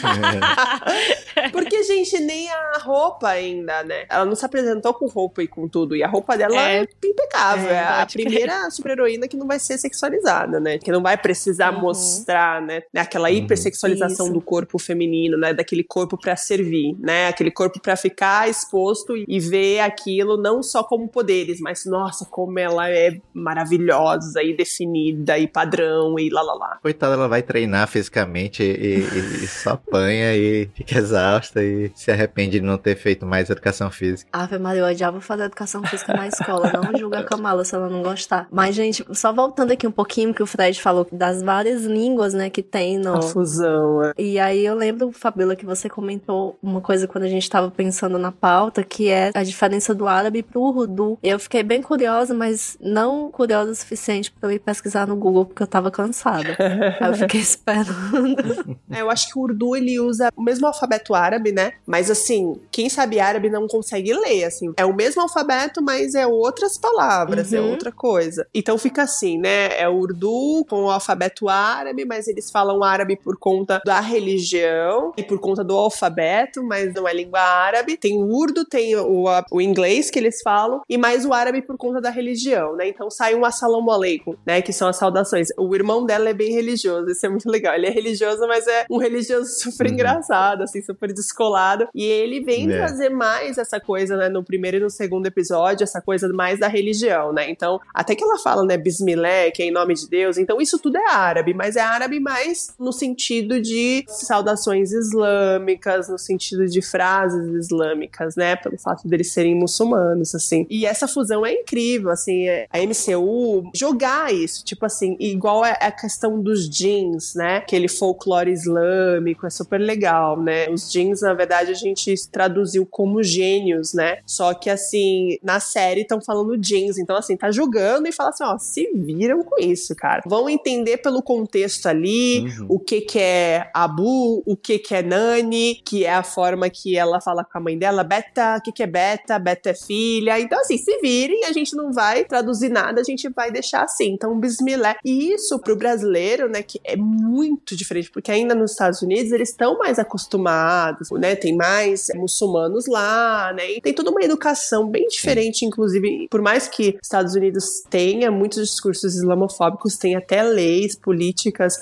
[laughs] É. Porque, gente, nem a roupa ainda, né? Ela não se apresentou com roupa e com tudo. E a roupa dela é, é impecável. É, é a primeira super-heroína que não vai ser sexualizada, né? Que não vai precisar uhum. mostrar, né? Aquela uhum. hipersexualização Isso. do corpo feminino, né? Daquele corpo para servir, né? Aquele corpo para ficar exposto e ver aquilo não só como poderes, mas, nossa, como ela é maravilhosa e definida e padrão e lá lá lá. Coitada, ela vai treinar fisicamente e, e, e só apanha e fica exausta Holocausto e se arrepende de não ter feito mais educação física. Ave Maria, eu odiava fazer educação física na escola. Não julga a Kamala se ela não gostar. Mas, gente, só voltando aqui um pouquinho que o Fred falou das várias línguas, né, que tem no... A fusão, é. E aí eu lembro, Fabíola, que você comentou uma coisa quando a gente tava pensando na pauta, que é a diferença do árabe pro urdu. Eu fiquei bem curiosa, mas não curiosa o suficiente para eu ir pesquisar no Google, porque eu tava cansada. [laughs] aí eu fiquei esperando. É, eu acho que o urdu, ele usa o mesmo alfabeto árabe, né? Mas assim, quem sabe árabe não consegue ler, assim. É o mesmo alfabeto, mas é outras palavras, é Uhum. outra coisa. Então fica assim, né? É o urdu com o alfabeto árabe, mas eles falam árabe por conta da religião e por conta do alfabeto, mas não é língua árabe. Tem o urdu, tem o, o inglês que eles falam, e mais o árabe por conta da religião, né? Então sai um assalamu alaikum, né? Que são as saudações. O irmão dela é bem religioso, isso é muito legal. Ele é religioso, mas é um religioso [laughs] super Uhum. engraçado, assim, super descolado. E ele vem É. trazer mais essa coisa, né? No primeiro e no segundo episódio, essa coisa mais da religião, né? Então, até que ela fala, né? Bismillah, que é em nome de Deus. Então, isso tudo é árabe, mas é árabe mais no sentido de saudações islâmicas, no sentido de frases islâmicas, né? Pelo fato deles serem muçulmanos, assim. E essa fusão é incrível, assim. é- A MCU jogar isso, tipo assim, igual é a questão dos jeans, né? Aquele folclore islâmico, é super legal, né? Os jeans, na verdade, a gente traduziu como gênios, né? Só que, assim, na série estão falando jeans. Então, assim, tá jogando e fala assim, ó, se viram com isso, cara. Vão entender pelo contexto ali, Uhum. o que que é Abu, o que que é Nani, que é a forma que ela fala com a mãe dela, Beta, o que que é Beta, Beta é filha. Então, assim, se virem, a gente não vai traduzir nada, a gente vai deixar assim. Então, Bismillah. E isso pro brasileiro, né, que é muito diferente, porque ainda nos Estados Unidos eles estão mais acostumados, né, tem mais muçulmanos lá, né, e tem toda uma educação bem diferente, inclusive, por mais que Estados Unidos tenha muitos discursos islamofóbicos, tem até leis, políticas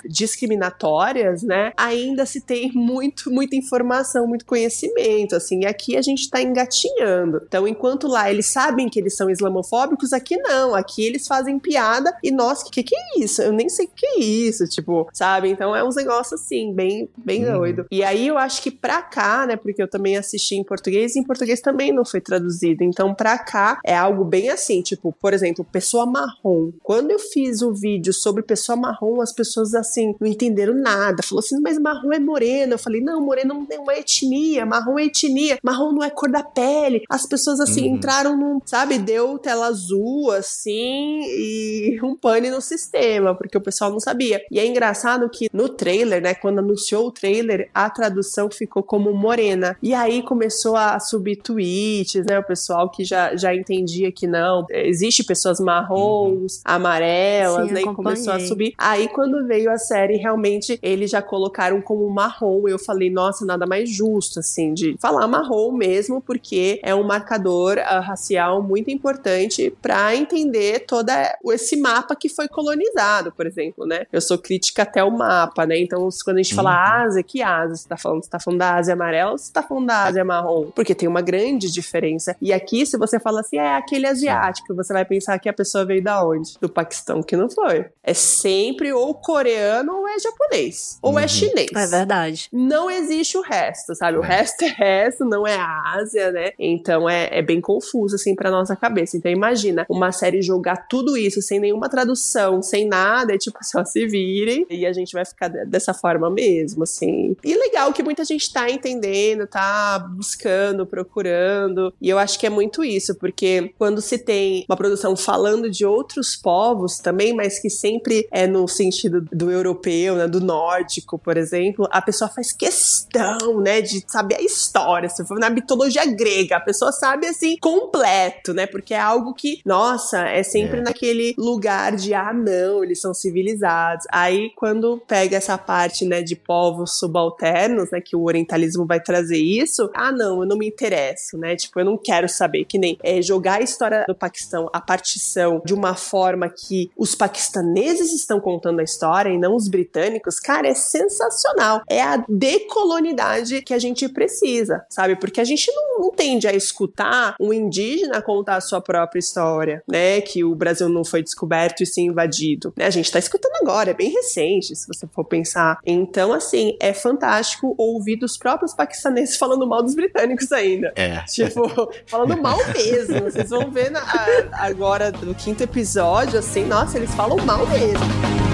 discriminatórias, né, ainda se tem muito, muita informação, muito conhecimento, assim, e aqui a gente tá engatinhando. Então, enquanto lá eles sabem que eles são islamofóbicos, aqui não, aqui eles fazem piada e, nossa, que que é isso? Eu nem sei o que é isso, tipo, sabe? Então é uns negócios assim, bem, bem Uhum. doido. E aí eu acho que pra cá, né, porque eu também assisti em português, e em português também não foi traduzido. Então pra cá é algo bem assim, tipo, por exemplo, pessoa marrom. Quando eu fiz o vídeo sobre pessoa marrom, as pessoas assim não entenderam nada. Falou assim, mas marrom é moreno. Eu falei, não, moreno não tem uma etnia, marrom é etnia, marrom não é cor da pele. As pessoas assim Uhum. entraram num, sabe, deu tela azul assim e um pane no sistema, porque o pessoal não sabia. E é engraçado que no trailer, né, quando anunciou o trailer, a tradução ficou como morena. E aí começou a subir tweets, né, o pessoal que já, já entendia que não, existe pessoas marrons, amarelas, Sim, né, e começou a subir. Aí quando veio a série, realmente eles já colocaram como marrom. Eu falei, nossa, nada mais justo, assim, de falar marrom mesmo, porque é um marcador ah, racial muito importante para entender toda esse mapa que foi colonizado, por exemplo, né? Eu sou crítica até o mapa, né? Então, quando a gente fala Uhum. Ásia, que Ásia você tá falando? Você tá falando da Ásia amarela ou você tá falando da Ásia marrom? Porque tem uma grande diferença. E aqui, se você fala assim, é aquele asiático, você vai pensar que a pessoa veio da onde? Do Paquistão, que não foi. É sempre ou coreano ou é japonês. Ou é Uhum. chinês. É verdade. Não existe o resto, sabe? O É. resto é resto, não é a Ásia, né? Então é, é bem confuso, assim, pra nossa cabeça. Então imagina uma série jogar tudo isso sem nenhuma tradução, sem nada, é tipo, só se virem e a gente vai ficar de- dessa forma mesmo, assim. E legal que muita gente tá entendendo, tá buscando, procurando. E eu acho que é muito isso, porque quando se tem uma produção falando de outros povos também, mas que sempre é no sentido do europeu, né, do nórdico, por exemplo, a pessoa faz questão, né, de saber a história. Se for na mitologia grega, a pessoa sabe assim completo, né? Porque é algo que, nossa, é sempre É. naquele lugar de ah, não, eles são civilizados. Aí quando pega essa parte, né, de povos subalternos, né, que o orientalismo vai trazer isso, ah, não, eu não me interesso, né? Tipo, eu não quero saber que nem é, jogar a história do Paquistão, a partição de uma forma que os paquistaneses estão contando a história e não os britânicos, cara, é sensacional. É a decolonidade que a gente precisa, sabe? Porque a gente não, não tende a escutar um indígena contar a sua própria história, né? Que o Brasil não foi descoberto e sim invadido. Né? A gente tá escutando agora, é bem recente, se você for pensar. Então, assim, é fantástico ouvir dos próprios paquistaneses falando mal dos britânicos ainda. É. Tipo, falando mal mesmo. Vocês vão ver na, agora no quinto episódio, assim, nossa, eles falam mal mesmo.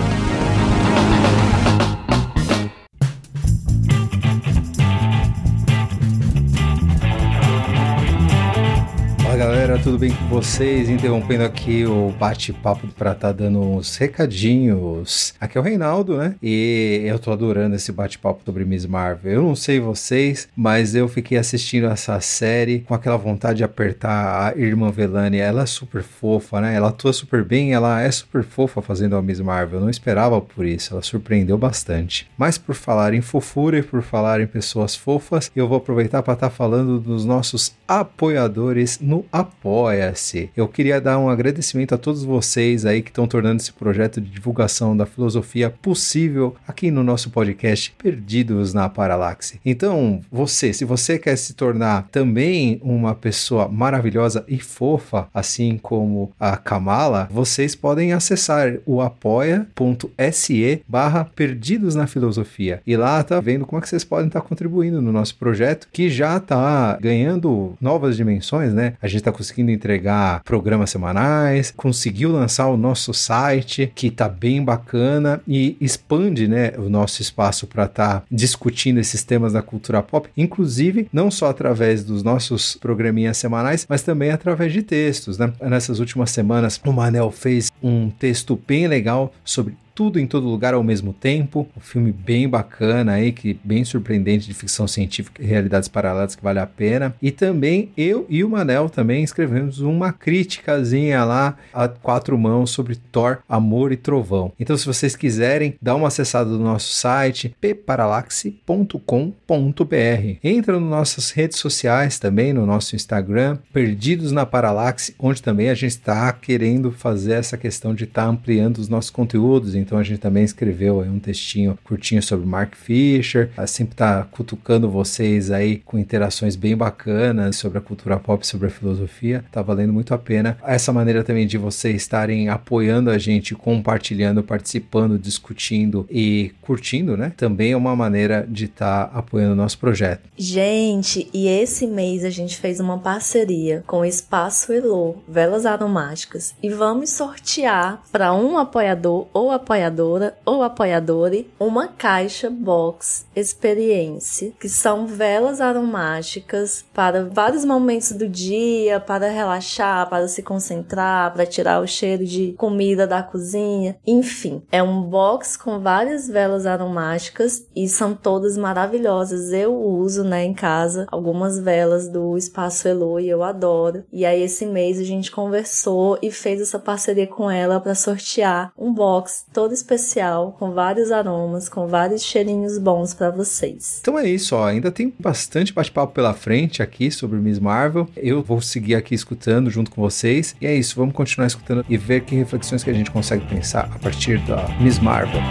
Tudo bem com vocês? Interrompendo aqui o bate-papo para estar tá dando uns recadinhos. Aqui é o Reinaldo, né? E eu tô adorando esse bate-papo sobre Miss Marvel. Eu não sei vocês, mas eu fiquei assistindo essa série com aquela vontade de apertar a irmã Velani. Ela é super fofa, né? Ela atua super bem, ela é super fofa fazendo a Miss Marvel. Eu não esperava por isso, ela surpreendeu bastante. Mas por falar em fofura e por falar em pessoas fofas, eu vou aproveitar para estar tá falando dos nossos apoiadores no Apoia-se. Eu queria dar um agradecimento a todos vocês aí que estão tornando esse projeto de divulgação da filosofia possível aqui no nosso podcast Perdidos na Paralaxe. Então, você, se você quer se tornar também uma pessoa maravilhosa e fofa, assim como a Kamala, vocês podem acessar o apoia.se barra Perdidos na Filosofia. E lá tá vendo como é que vocês podem estar tá contribuindo no nosso projeto, que já está ganhando novas dimensões, né? A gente gente está conseguindo entregar programas semanais, conseguiu lançar o nosso site, que está bem bacana e expande né, o nosso espaço para estar tá discutindo esses temas da cultura pop, inclusive não só através dos nossos programinhas semanais, mas também através de textos. Né? Nessas últimas semanas, o Manel fez um texto bem legal sobre tudo em todo lugar ao mesmo tempo. Um filme bem bacana aí, que bem surpreendente de ficção científica e realidades paralelas que vale a pena. E também eu e o Manel também escrevemos uma criticazinha lá a quatro mãos sobre Thor, Amor e Trovão. Então, se vocês quiserem, dá uma acessada no nosso site pparalaxe.com.br. Entra nas nossas redes sociais também, no nosso Instagram, Perdidos na Paralaxe, onde também a gente está querendo fazer essa questão de estar tá ampliando os nossos conteúdos. Então, então a gente também escreveu um textinho curtinho sobre Mark Fisher. Sempre tá cutucando vocês aí com interações bem bacanas sobre a cultura pop, sobre a filosofia. Tá valendo muito a pena. Essa maneira também de vocês estarem apoiando a gente, compartilhando, participando, discutindo e curtindo, né? Também é uma maneira de estar tá apoiando o nosso projeto. Gente, e esse mês a gente fez uma parceria com o Espaço Elo, Velas Aromáticas, e vamos sortear para um apoiador ou apoiador apoiadora ou apoiadore uma caixa box experiência, que são velas aromáticas para vários momentos do dia, para relaxar, para se concentrar, para tirar o cheiro de comida da cozinha, enfim, é um box com várias velas aromáticas e são todas maravilhosas. Eu uso, né, em casa algumas velas do Espaço Elo e eu adoro. E aí esse mês a gente conversou e fez essa parceria com ela para sortear um box todo especial, com vários aromas, com vários cheirinhos bons para vocês. Então é isso, ó. Ainda tem bastante bate-papo pela frente aqui sobre Miss Marvel. Eu vou seguir aqui escutando junto com vocês. E é isso, vamos continuar escutando e ver que reflexões que a gente consegue pensar a partir da Miss Marvel.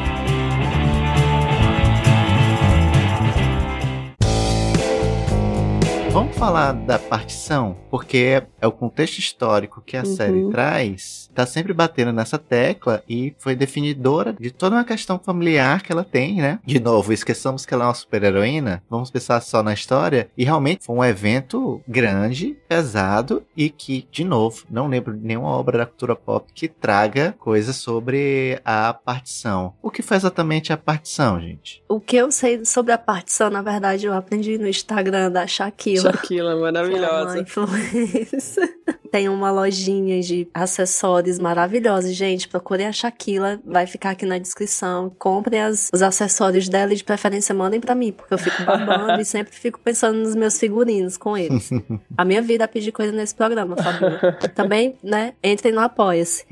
Vamos falar da partição, porque é o contexto histórico que a uhum. série traz, tá sempre batendo nessa tecla e foi definidora de toda uma questão familiar que ela tem, né? De novo, esqueçamos que ela é uma super-heroína, vamos pensar só na história, e realmente foi um evento grande, pesado e que, de novo, não lembro de nenhuma obra da cultura pop que traga coisas sobre a partição. O que foi exatamente a partição, gente? O que eu sei sobre a partição, na verdade, eu aprendi no Instagram da Shakira. Shaquila, maravilhosa. Tem uma lojinha de acessórios maravilhosos. Gente, procurem a Shaquila, vai ficar aqui na descrição. Comprem as, os acessórios dela e de preferência mandem para mim, porque eu fico babando [laughs] e sempre fico pensando nos meus figurinos com eles. A minha vida é pedir coisa nesse programa, Fabio. Também, né, entrem no Apoia-se.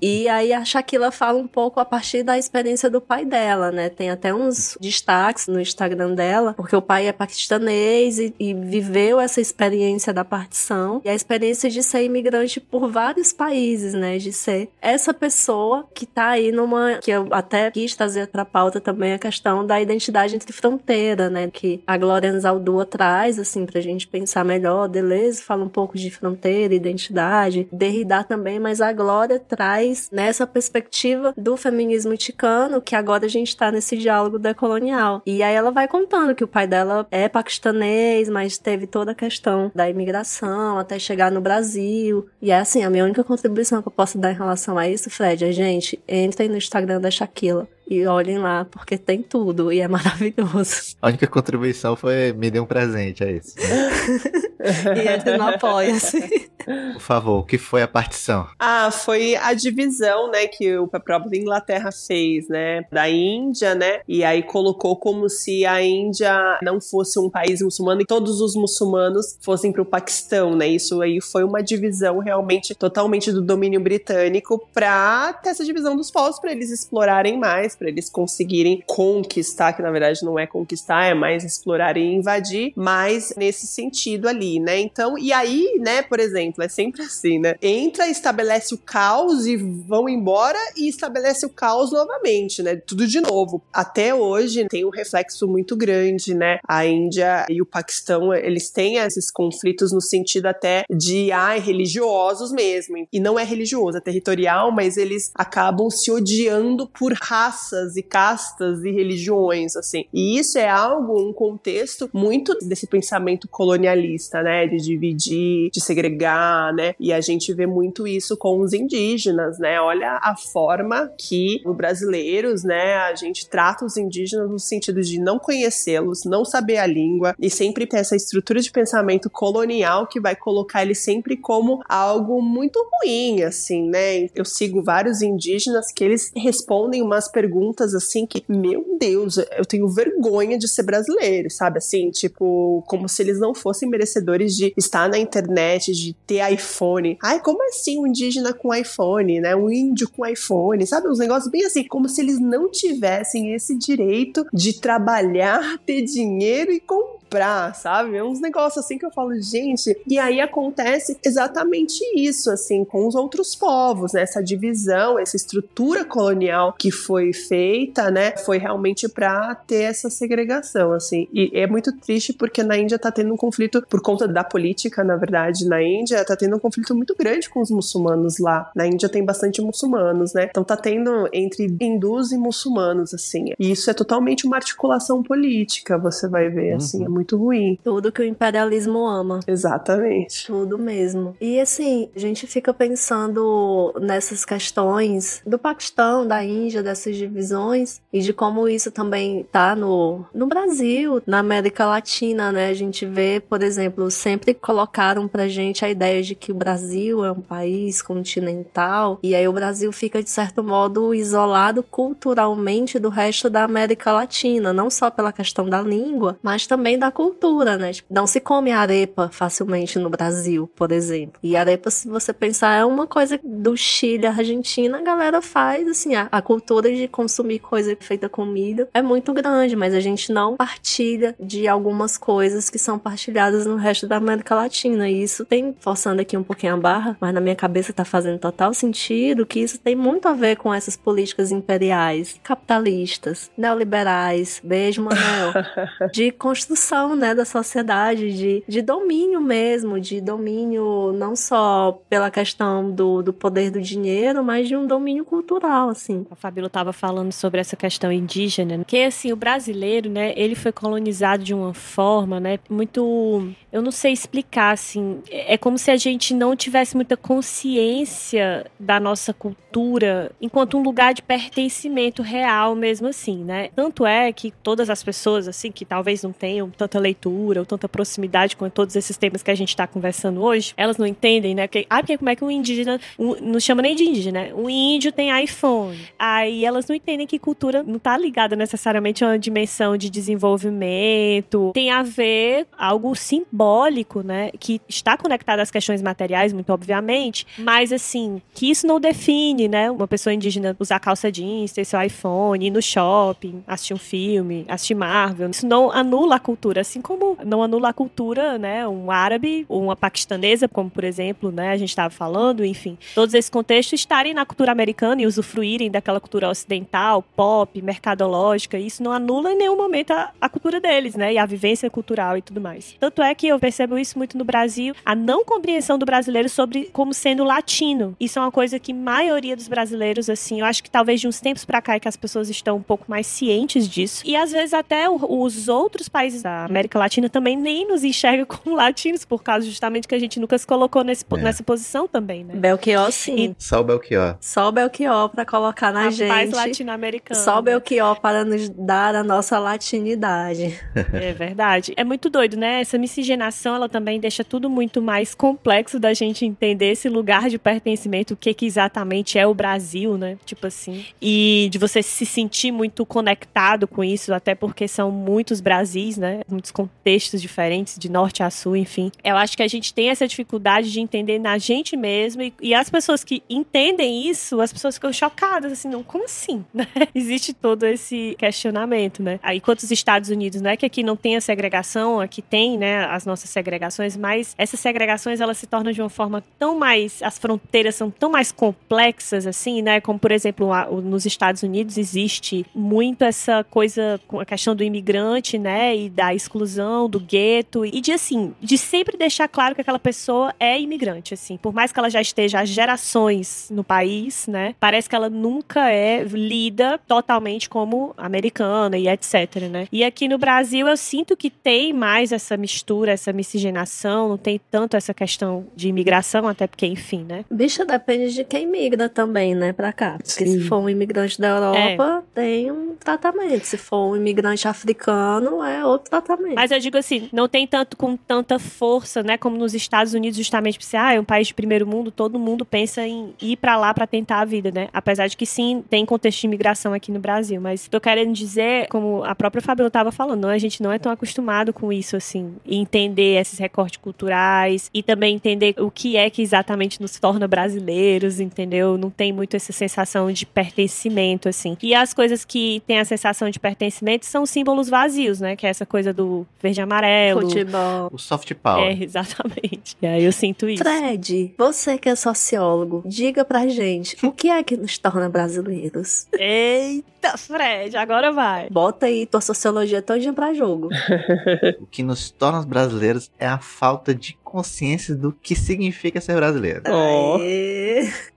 E aí a Shaquila fala um pouco a partir da experiência do pai dela, né? Tem até uns destaques no Instagram dela, porque o pai é paquistanês e, e viveu essa experiência da partição e a experiência de ser imigrante por vários países, né? De ser essa pessoa que tá aí numa. que eu até quis trazer pra pauta também a questão da identidade entre fronteira, né? Que a Glória Anzaldúa traz, assim, pra gente pensar melhor. Deleuze fala um pouco de fronteira, identidade. Derrida também, mas a Glória traz nessa perspectiva do feminismo ticano, que agora a gente tá nesse diálogo decolonial. E aí ela vai contando que o pai dela é paquistanês, mas teve toda a questão da imigração até chegar no Brasil. E é assim, a minha única contribuição que eu posso dar em relação a isso, Fred, é, gente, entrem no Instagram da Shakila e olhem lá, porque tem tudo e é maravilhoso. A única contribuição foi me dê um presente, é isso. Né? [laughs] e esse não apoia-se. Por favor, o que foi a partição? Ah, foi a divisão, né, que o próprio Inglaterra fez, né, da Índia, né, e aí colocou como se a Índia não fosse um país muçulmano e todos os muçulmanos fossem para o Paquistão, né, isso aí foi uma divisão realmente totalmente do domínio britânico para ter essa divisão dos povos, para eles explorarem mais, para eles conseguirem conquistar, que na verdade não é conquistar, é mais explorar e invadir, mas nesse sentido ali, né, então, e aí, né, por exemplo, é sempre assim, né? Entra, estabelece o caos e vão embora e estabelece o caos novamente, né? Tudo de novo. Até hoje tem um reflexo muito grande, né? A Índia e o Paquistão, eles têm esses conflitos no sentido até de, ai, religiosos mesmo. E não é religioso, é territorial, mas eles acabam se odiando por raças e castas e religiões, assim. E isso é algo, um contexto muito desse pensamento colonialista, né? De dividir, de segregar né? E a gente vê muito isso com os indígenas, né? Olha a forma que os brasileiros, né, a gente trata os indígenas no sentido de não conhecê-los, não saber a língua e sempre ter essa estrutura de pensamento colonial que vai colocar ele sempre como algo muito ruim, assim, né? Eu sigo vários indígenas que eles respondem umas perguntas assim que, meu Deus, eu tenho vergonha de ser brasileiro, sabe? Assim, tipo, como se eles não fossem merecedores de estar na internet, de ter iPhone. Ai, como assim um indígena com iPhone, né? Um índio com iPhone, sabe? Uns negócios bem assim, como se eles não tivessem esse direito de trabalhar, [laughs] ter dinheiro e comprar comprar, sabe? É uns negócios assim que eu falo, gente. E aí acontece exatamente isso, assim, com os outros povos, né? Essa divisão, essa estrutura colonial que foi feita, né? Foi realmente para ter essa segregação, assim. E é muito triste porque na Índia tá tendo um conflito por conta da política, na verdade, na Índia tá tendo um conflito muito grande com os muçulmanos lá. Na Índia tem bastante muçulmanos, né? Então tá tendo entre hindus e muçulmanos, assim. E isso é totalmente uma articulação política, você vai ver, assim, uhum. é muito muito ruim. Tudo que o imperialismo ama. Exatamente. Tudo mesmo. E assim, a gente fica pensando nessas questões do Paquistão, da Índia, dessas divisões e de como isso também tá no, no Brasil, na América Latina, né? A gente vê, por exemplo, sempre colocaram pra gente a ideia de que o Brasil é um país continental e aí o Brasil fica de certo modo isolado culturalmente do resto da América Latina, não só pela questão da língua, mas também da cultura, né? Tipo, não se come arepa facilmente no Brasil, por exemplo. E arepa, se você pensar, é uma coisa do Chile, Argentina, a galera faz, assim, a, a cultura de consumir coisa feita com milho é muito grande, mas a gente não partilha de algumas coisas que são partilhadas no resto da América Latina. E isso tem, forçando aqui um pouquinho a barra, mas na minha cabeça tá fazendo total sentido que isso tem muito a ver com essas políticas imperiais, capitalistas, neoliberais, beijo, Manuel, [laughs] de construção né, da sociedade, de, de domínio mesmo, de domínio não só pela questão do, do poder do dinheiro, mas de um domínio cultural, assim. A Fabíola estava falando sobre essa questão indígena, né, que assim, o brasileiro, né, ele foi colonizado de uma forma, né, muito, eu não sei explicar, assim, é como se a gente não tivesse muita consciência da nossa cultura enquanto um lugar de pertencimento real mesmo assim, né? Tanto é que todas as pessoas, assim, que talvez não tenham tanta leitura ou tanta proximidade com todos esses temas que a gente está conversando hoje, elas não entendem, né? Porque, ah, porque como é que um indígena, um, não chama nem de indígena, né? Um índio tem iPhone. Aí elas não entendem que cultura não está ligada necessariamente a uma dimensão de desenvolvimento, tem a ver algo simbólico, né? Que está conectado às questões materiais, muito obviamente, mas assim, que isso não define, né? Uma pessoa indígena usar calça jeans, ter seu iPhone, ir no shopping, assistir um filme, assistir Marvel. Isso não anula a cultura cultura, assim como não anula a cultura, né, um árabe ou uma paquistanesa, como por exemplo, né, a gente estava falando, enfim, todos esses contextos estarem na cultura americana e usufruírem daquela cultura ocidental, pop, mercadológica, isso não anula em nenhum momento a, a cultura deles, né, e a vivência cultural e tudo mais. Tanto é que eu percebo isso muito no Brasil, a não compreensão do brasileiro sobre como sendo latino. Isso é uma coisa que a maioria dos brasileiros, assim, eu acho que talvez de uns tempos para cá é que as pessoas estão um pouco mais cientes disso. E às vezes até os outros países da América Latina também nem nos enxergam [laughs] como latinos, por causa justamente que a gente nunca se colocou nesse, é. nessa posição também, né? Belchior, sim. E... Só o Belchior. Só o Belchior pra colocar na a gente. Mais latino-americano. Só o Belchior para nos dar a nossa latinidade. é verdade. É muito doido, né? Essa miscigenação, ela também deixa tudo muito mais complexo da gente entender esse lugar de pertencimento, o que, que exatamente é o Brasil, né? Tipo assim. E de você se sentir muito conectado com isso, até porque são muitos Brasis, né? Muitos contextos diferentes, de norte a sul, enfim. Eu acho que a gente tem essa dificuldade de entender na gente mesmo. E, e as pessoas que entendem isso, as pessoas ficam chocadas, assim, não, como assim? [laughs] Né? Existe todo esse questionamento, né? Aí, quanto os Estados Unidos, não é que aqui não tem a segregação, aqui tem, né, as nossas segregações, mas essas segregações, elas se tornam de uma forma tão mais, as fronteiras são tão mais complexas, assim, né? Como, por exemplo, nos Estados Unidos existe muito essa coisa, com a questão do imigrante, né? E da exclusão, do gueto. E de, assim, de sempre deixar claro que aquela pessoa é imigrante, assim. Por mais que ela já esteja há gerações no país, né? Parece que ela nunca é lida totalmente como americana e etc, né? E aqui no Brasil eu sinto que tem mais essa mistura, essa miscigenação, não tem tanto essa questão de imigração, até porque, enfim, né? Bicha, depende de quem migra também, né, pra cá. Porque Sim. se for um imigrante da Europa, é. tem um tratamento. Se for um imigrante africano, é outro tratamento. Mas eu digo assim, não tem tanto com tanta força, né, como nos Estados Unidos, justamente porque, ah, é um país de primeiro mundo, todo mundo pensa em ir para lá para tentar a vida, né? Apesar de que sim, tem contexto de imigração aqui no Brasil, mas tô querendo dizer, como a própria Fabiola tava falando, não, a gente não é tão acostumado com isso, assim, entender esses recortes culturais e também entender o que é que exatamente nos torna brasileiros, entendeu? Não tem muito essa sensação de pertencimento, assim. E as coisas que têm a sensação de pertencimento são símbolos vazios, né? Que é essa coisa do verde e amarelo. Futebol. O soft power. É, exatamente. E aí eu sinto isso. Fred, você que é sociólogo, diga pra gente, o que é que nos torna brasileiros? Eita, Fred, agora vai. Bota aí tua sociologia todinha pra jogo. [laughs] o que nos torna brasileiros é a falta de consciência do que significa ser brasileiro. Oh.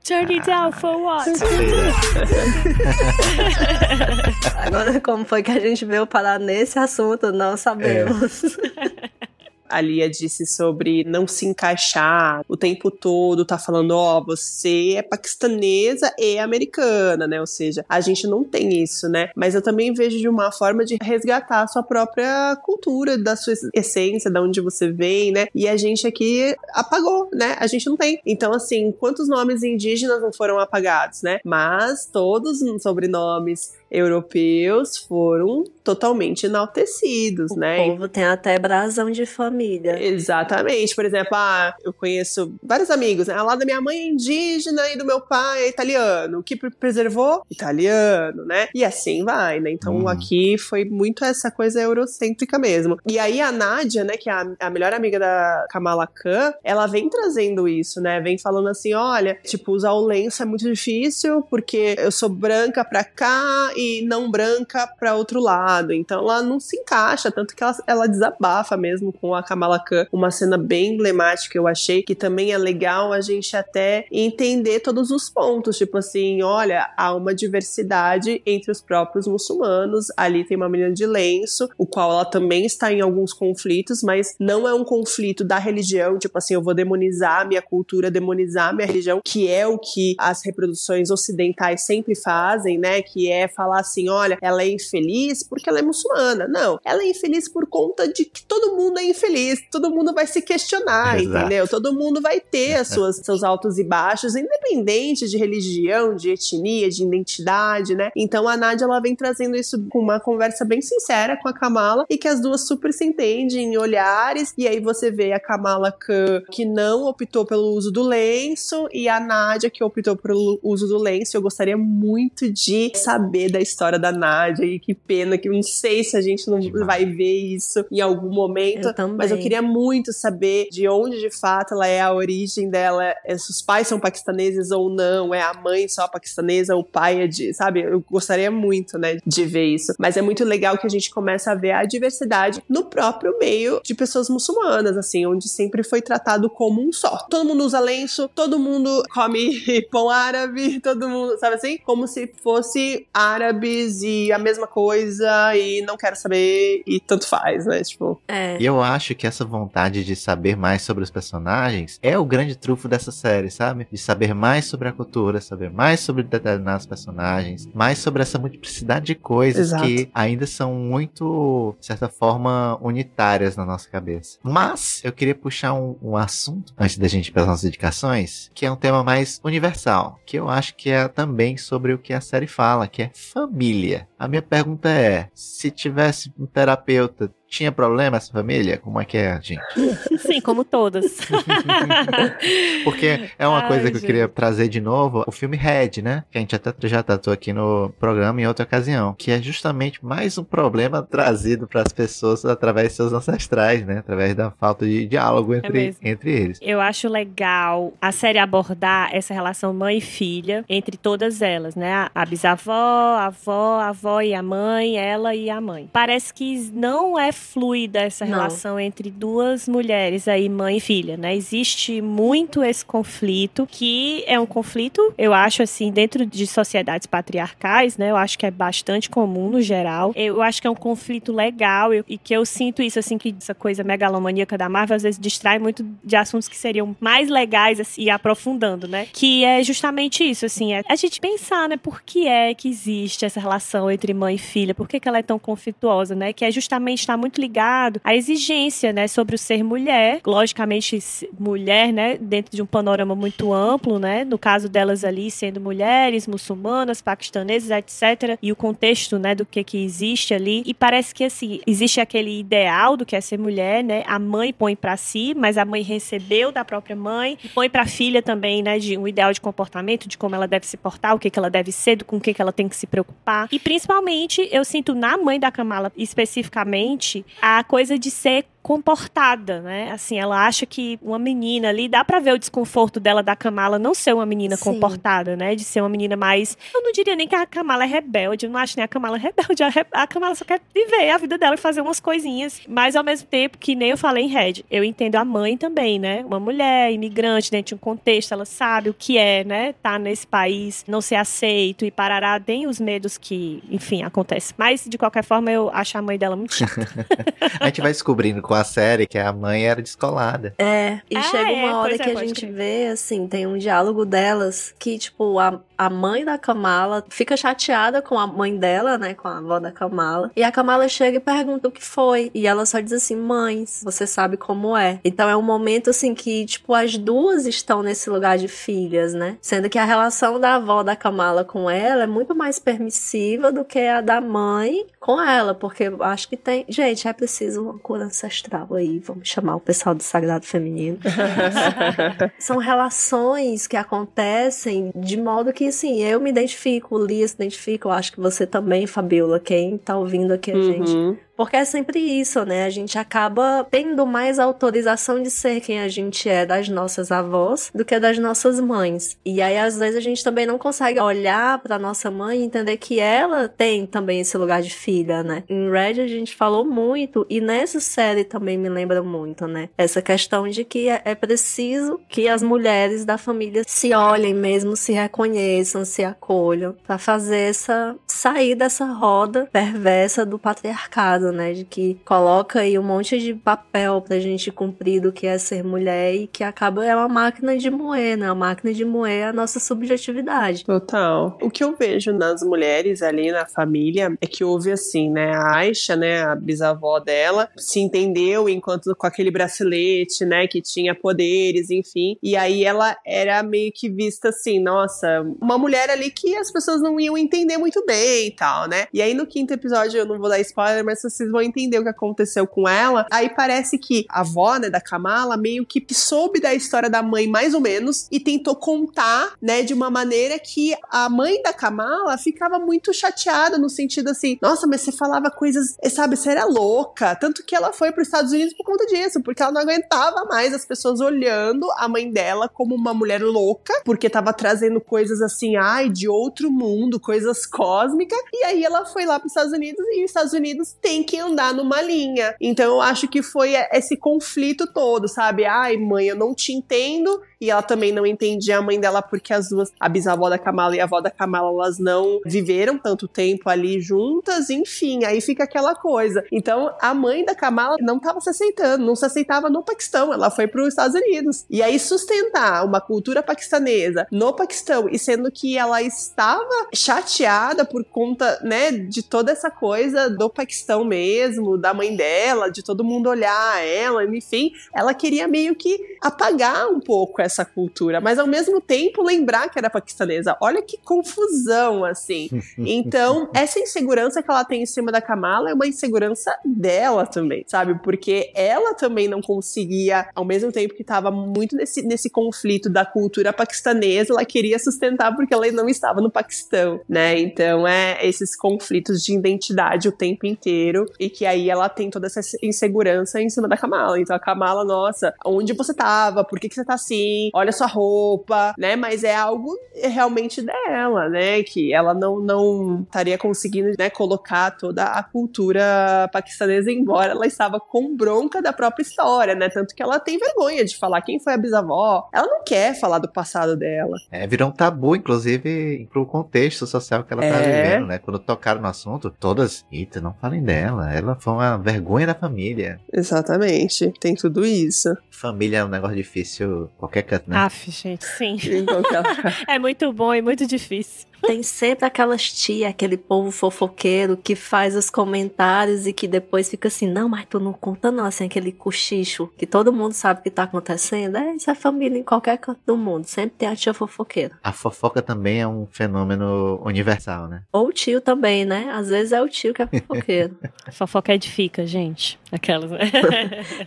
Turn it down for what? [laughs] Agora, como foi que a gente veio parar nesse assunto, não sabemos. É. [laughs] a Lia disse sobre não se encaixar o tempo todo, tá falando, ó, oh, você é paquistanesa e americana, né? Ou seja, a gente não tem isso, né? Mas eu também vejo de uma forma de resgatar a sua própria cultura, da sua essência, da onde você vem, né? E a gente aqui apagou, né? A gente não tem. Então, assim, quantos nomes indígenas não foram apagados, né? Mas todos os sobrenomes europeus foram totalmente enaltecidos, o né? O povo tem até brasão de família. Exatamente. Por exemplo, ah, eu conheço vários amigos, né? Lá da minha mãe é indígena e do meu pai é italiano. O que preservou? Italiano, né? E assim vai, né? Então hum. aqui foi muito essa coisa eurocêntrica mesmo. E aí a Nádia, né, que é a, a melhor amiga da Kamala Khan, ela vem trazendo isso, né? Vem falando assim, olha, tipo, usar o lenço é muito difícil porque eu sou branca pra cá e não branca pra outro lado lado. Então ela não se encaixa, tanto que ela, ela desabafa mesmo com a Kamala Khan. Uma cena bem emblemática, eu achei, que também é legal a gente até entender todos os pontos. Tipo assim, olha, há uma diversidade entre os próprios muçulmanos. Ali tem uma menina de lenço, o qual ela também está em alguns conflitos, mas não é um conflito da religião, tipo assim, eu vou demonizar a minha cultura, demonizar a minha religião, que é o que as reproduções ocidentais sempre fazem, né? Que é falar assim, olha, ela é infeliz porque ela é muçulmana. Não, ela é infeliz por conta de que todo mundo é infeliz feliz. Todo mundo vai se questionar, Exato. entendeu? Todo mundo vai ter as [laughs] suas, seus altos e baixos, independente de religião, de etnia, de identidade, né? Então a Nádia ela vem trazendo isso com uma conversa bem sincera com a Kamala e que as duas super se entendem em olhares. E aí você vê a Kamala Khan que não optou pelo uso do lenço e a Nádia que optou pelo uso do lenço. Eu gostaria muito de saber da história da Nádia e que pena que eu não sei se a gente não Demais. vai ver isso em algum momento. Eu também. Mas eu queria muito saber de onde de fato ela é a origem dela, é, se os pais são paquistaneses ou não, é a mãe só paquistanesa, o pai é de, sabe? Eu gostaria muito, né, de ver isso. Mas é muito legal que a gente começa a ver a diversidade no próprio meio de pessoas muçulmanas, assim, onde sempre foi tratado como um só. Todo mundo usa lenço, todo mundo come [laughs] pão árabe, todo mundo, sabe assim? Como se fosse árabes e a mesma coisa e não quero saber e tanto faz, né? Tipo, É. E eu acho que essa vontade de saber mais sobre os personagens é o grande trunfo dessa série, sabe? De saber mais sobre a cultura, saber mais sobre determinados personagens, mais sobre essa multiplicidade de coisas Exato. que ainda são muito, de certa forma, unitárias na nossa cabeça. Mas eu queria puxar um, um assunto, antes da gente ir para as nossas indicações, que é um tema mais universal, que eu acho que é também sobre o que a série fala, que é família. A minha pergunta é: se tivesse um terapeuta, tinha problema essa família? Como é que é, gente? [laughs] Sim, como todas. [laughs] Porque é uma Ai, coisa que eu gente. queria trazer de novo, o filme Red, né? Que a gente até já tratou aqui no programa em outra ocasião, que é justamente mais um problema trazido para as pessoas através de seus ancestrais, né? Através da falta de diálogo entre, mesmo. entre eles. Eu acho legal a série abordar essa relação mãe e filha entre todas elas, né? A bisavó, a avó, a avó e a mãe, ela e a mãe. Parece que não é fluida essa Não. relação entre duas mulheres aí, mãe e filha, né? Existe muito esse conflito, que é um conflito, eu acho assim, dentro de sociedades patriarcais, né? Eu acho que é bastante comum no geral. Eu acho que é um conflito legal e que eu sinto isso, assim, que essa coisa megalomaníaca da Marvel às vezes distrai muito de assuntos que seriam mais legais, assim, e aprofundando, né? Que é justamente isso, assim, é a gente pensar, né? Por que é que existe essa relação entre mãe e filha? Por que, que ela é tão conflituosa, né? Que é justamente estar muito ligado à exigência, né? Sobre o ser mulher. Logicamente, mulher, né? Dentro de um panorama muito amplo, né? No caso delas ali, sendo mulheres, muçulmanas, paquistanesas, etc. E o contexto, né? Do que que existe ali. E parece que, assim, existe aquele ideal do que é ser mulher, né? A mãe põe pra si, mas a mãe recebeu da própria mãe e põe pra filha também, né? De um ideal de comportamento, de como ela deve se portar, o que que ela deve ser, com o que que ela tem que se preocupar. E principalmente, eu sinto na mãe da Kamala, especificamente, a coisa de ser comportada, né? Assim, ela acha que uma menina ali, dá pra ver o desconforto dela da Kamala não ser uma menina Sim. comportada, né? De ser uma menina mais, eu não diria nem que a Kamala é rebelde, eu não acho nem a Kamala [laughs] rebelde, a, re- a Kamala só quer viver a vida dela e fazer umas coisinhas, mas ao mesmo tempo que nem eu falei em Red, eu entendo a mãe também, né? Uma mulher imigrante dentro de um contexto, ela sabe o que é, né? Tá nesse país, não ser aceito e parará, tem os medos que, enfim, acontece. Mas de qualquer forma eu acho a mãe dela muito [laughs] chata. A gente vai descobrindo com a série que a mãe era descolada. É, e Ah, chega é, uma hora pois é, que a pode gente crer. vê, assim, tem um diálogo delas que, tipo, a, a mãe da Kamala fica chateada com a mãe dela, né, com a avó da Kamala, e a Kamala chega e pergunta o que foi, e ela só diz assim, mães, você sabe como é. Então é um momento, assim, que, tipo, as duas estão nesse lugar de filhas, né, sendo que a relação da avó da Kamala com ela é muito mais permissiva do que a da mãe com ela, porque eu acho que tem, gente, é preciso uma cura ancestral aí, vamos chamar o pessoal do Sagrado Feminino. [laughs] São relações que acontecem de modo que, assim, eu me identifico, o Lia se identifica, eu acho que você também, Fabiola, quem tá ouvindo aqui a gente. Porque é sempre isso, né? A gente acaba tendo mais autorização de ser quem a gente é das nossas avós do que das nossas mães. E aí, às vezes, a gente também não consegue olhar pra nossa mãe e entender que ela tem também esse lugar de filha, né? Em Red a gente falou muito, e nessa série também me lembra muito, né? Essa questão de que é é preciso que as mulheres da família se olhem mesmo, se reconheçam, se acolham, pra fazer essa. sair dessa roda perversa do patriarcado né? De que coloca aí um monte de papel pra gente cumprir do que é ser mulher e que acaba é uma máquina de moer, né? Uma máquina de moer a nossa subjetividade. Total. O que eu vejo nas mulheres ali na família é que houve assim, né? A Aisha, né? A bisavó dela se entendeu enquanto com aquele bracelete, né? Que tinha poderes, enfim. E aí ela era meio que vista assim, nossa, uma mulher ali que as pessoas não iam entender muito bem e tal, né? E aí no quinto episódio, eu não vou dar spoiler, mas vocês vão entender o que aconteceu com ela. Aí parece que a avó, né, da Kamala, meio que soube da história da mãe mais ou menos e tentou contar, né, de uma maneira que a mãe da Kamala ficava muito chateada no sentido assim, nossa, mas você falava coisas, sabe, você era louca. Tanto que ela foi para os Estados Unidos por conta disso, porque ela não aguentava mais as pessoas olhando a mãe dela como uma mulher louca, porque tava trazendo coisas assim, ai, de outro mundo, coisas cósmicas. E aí ela foi lá para os Estados Unidos e os Estados Unidos tem que andar numa linha. Então eu acho que foi esse conflito todo, sabe? Ai, mãe, eu não te entendo e ela também não entendia a mãe dela porque as duas, a bisavó da Kamala e a avó da Kamala, elas não viveram tanto tempo ali juntas, enfim, aí fica aquela coisa. Então, a mãe da Kamala não estava se aceitando, não se aceitava no Paquistão, ela foi para os Estados Unidos. E aí sustentar uma cultura paquistanesa no Paquistão e sendo que ela estava chateada por conta, né, de toda essa coisa do Paquistão mesmo, da mãe dela, de todo mundo olhar ela, enfim, ela queria meio que apagar um pouco essa cultura, mas ao mesmo tempo lembrar que era paquistanesa. Olha que confusão, assim. [laughs] Então, essa insegurança que ela tem em cima da Kamala é uma insegurança dela também, sabe? Porque ela também não conseguia, ao mesmo tempo que estava muito nesse, nesse conflito da cultura paquistanesa, ela queria sustentar porque ela não estava no Paquistão, né? Então, é esses conflitos de identidade o tempo inteiro e que aí ela tem toda essa insegurança em cima da Kamala. Então, a Kamala, nossa, onde você tava? Por que, que você tá assim? olha sua roupa, né? Mas é algo realmente dela, né? Que ela não, não estaria conseguindo né, colocar toda a cultura paquistanesa, embora ela estava com bronca da própria história, né? Tanto que ela tem vergonha de falar quem foi a bisavó. Ela não quer falar do passado dela. É, virou um tabu, inclusive, pro contexto social que ela tá é. tá vivendo, né? Quando tocaram no assunto, todas, eita, não falem dela. Ela foi uma vergonha da família. Exatamente, tem tudo isso. Família é um negócio difícil, qualquer canto, né? Aff, gente, sim. [laughs] é muito bom e muito difícil. Tem sempre aquelas tia, aquele povo fofoqueiro que faz os comentários e que depois fica assim, não, mas tu não conta não, assim, aquele cochicho que todo mundo sabe que tá acontecendo. É, isso é família em qualquer canto do mundo, sempre tem a tia fofoqueira. A fofoca também é um fenômeno universal, né? Ou o tio também, né? Às vezes é o tio que é fofoqueiro. [laughs] fofoca edifica, gente. Aquelas, né?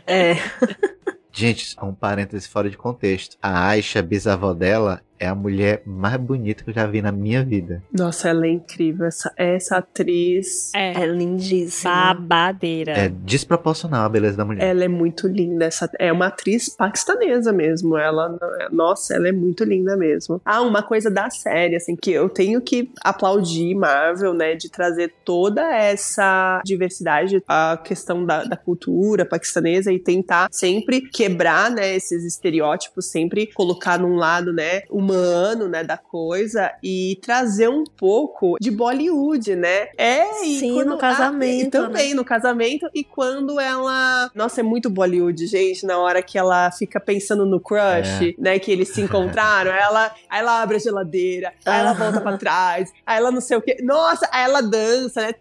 é. [laughs] Gente, um parêntese fora de contexto. A Aisha, bisavó dela, é a mulher mais bonita que eu já vi na minha vida. Nossa, ela é incrível. Essa, essa atriz é, é lindíssima. Babadeira. É desproporcional a beleza da mulher. Ela é muito linda. Essa, é uma atriz paquistanesa mesmo. Ela, nossa, ela é muito linda mesmo. Ah, uma coisa da série, assim, que eu tenho que aplaudir Marvel, né, de trazer toda essa diversidade, a questão da, da cultura paquistanesa e tentar sempre quebrar, né, esses estereótipos, sempre colocar num lado, né, humano, né, da coisa e trazer um pouco de Bollywood, né? É, e Sim, no casamento. e também né? no casamento e quando ela, nossa, é muito Bollywood, gente, na hora que ela fica pensando no crush, é. né, que eles se encontraram, [laughs] ela, aí ela abre a geladeira, aí ela volta para trás, aí ela não sei o que, nossa, aí ela dança, né?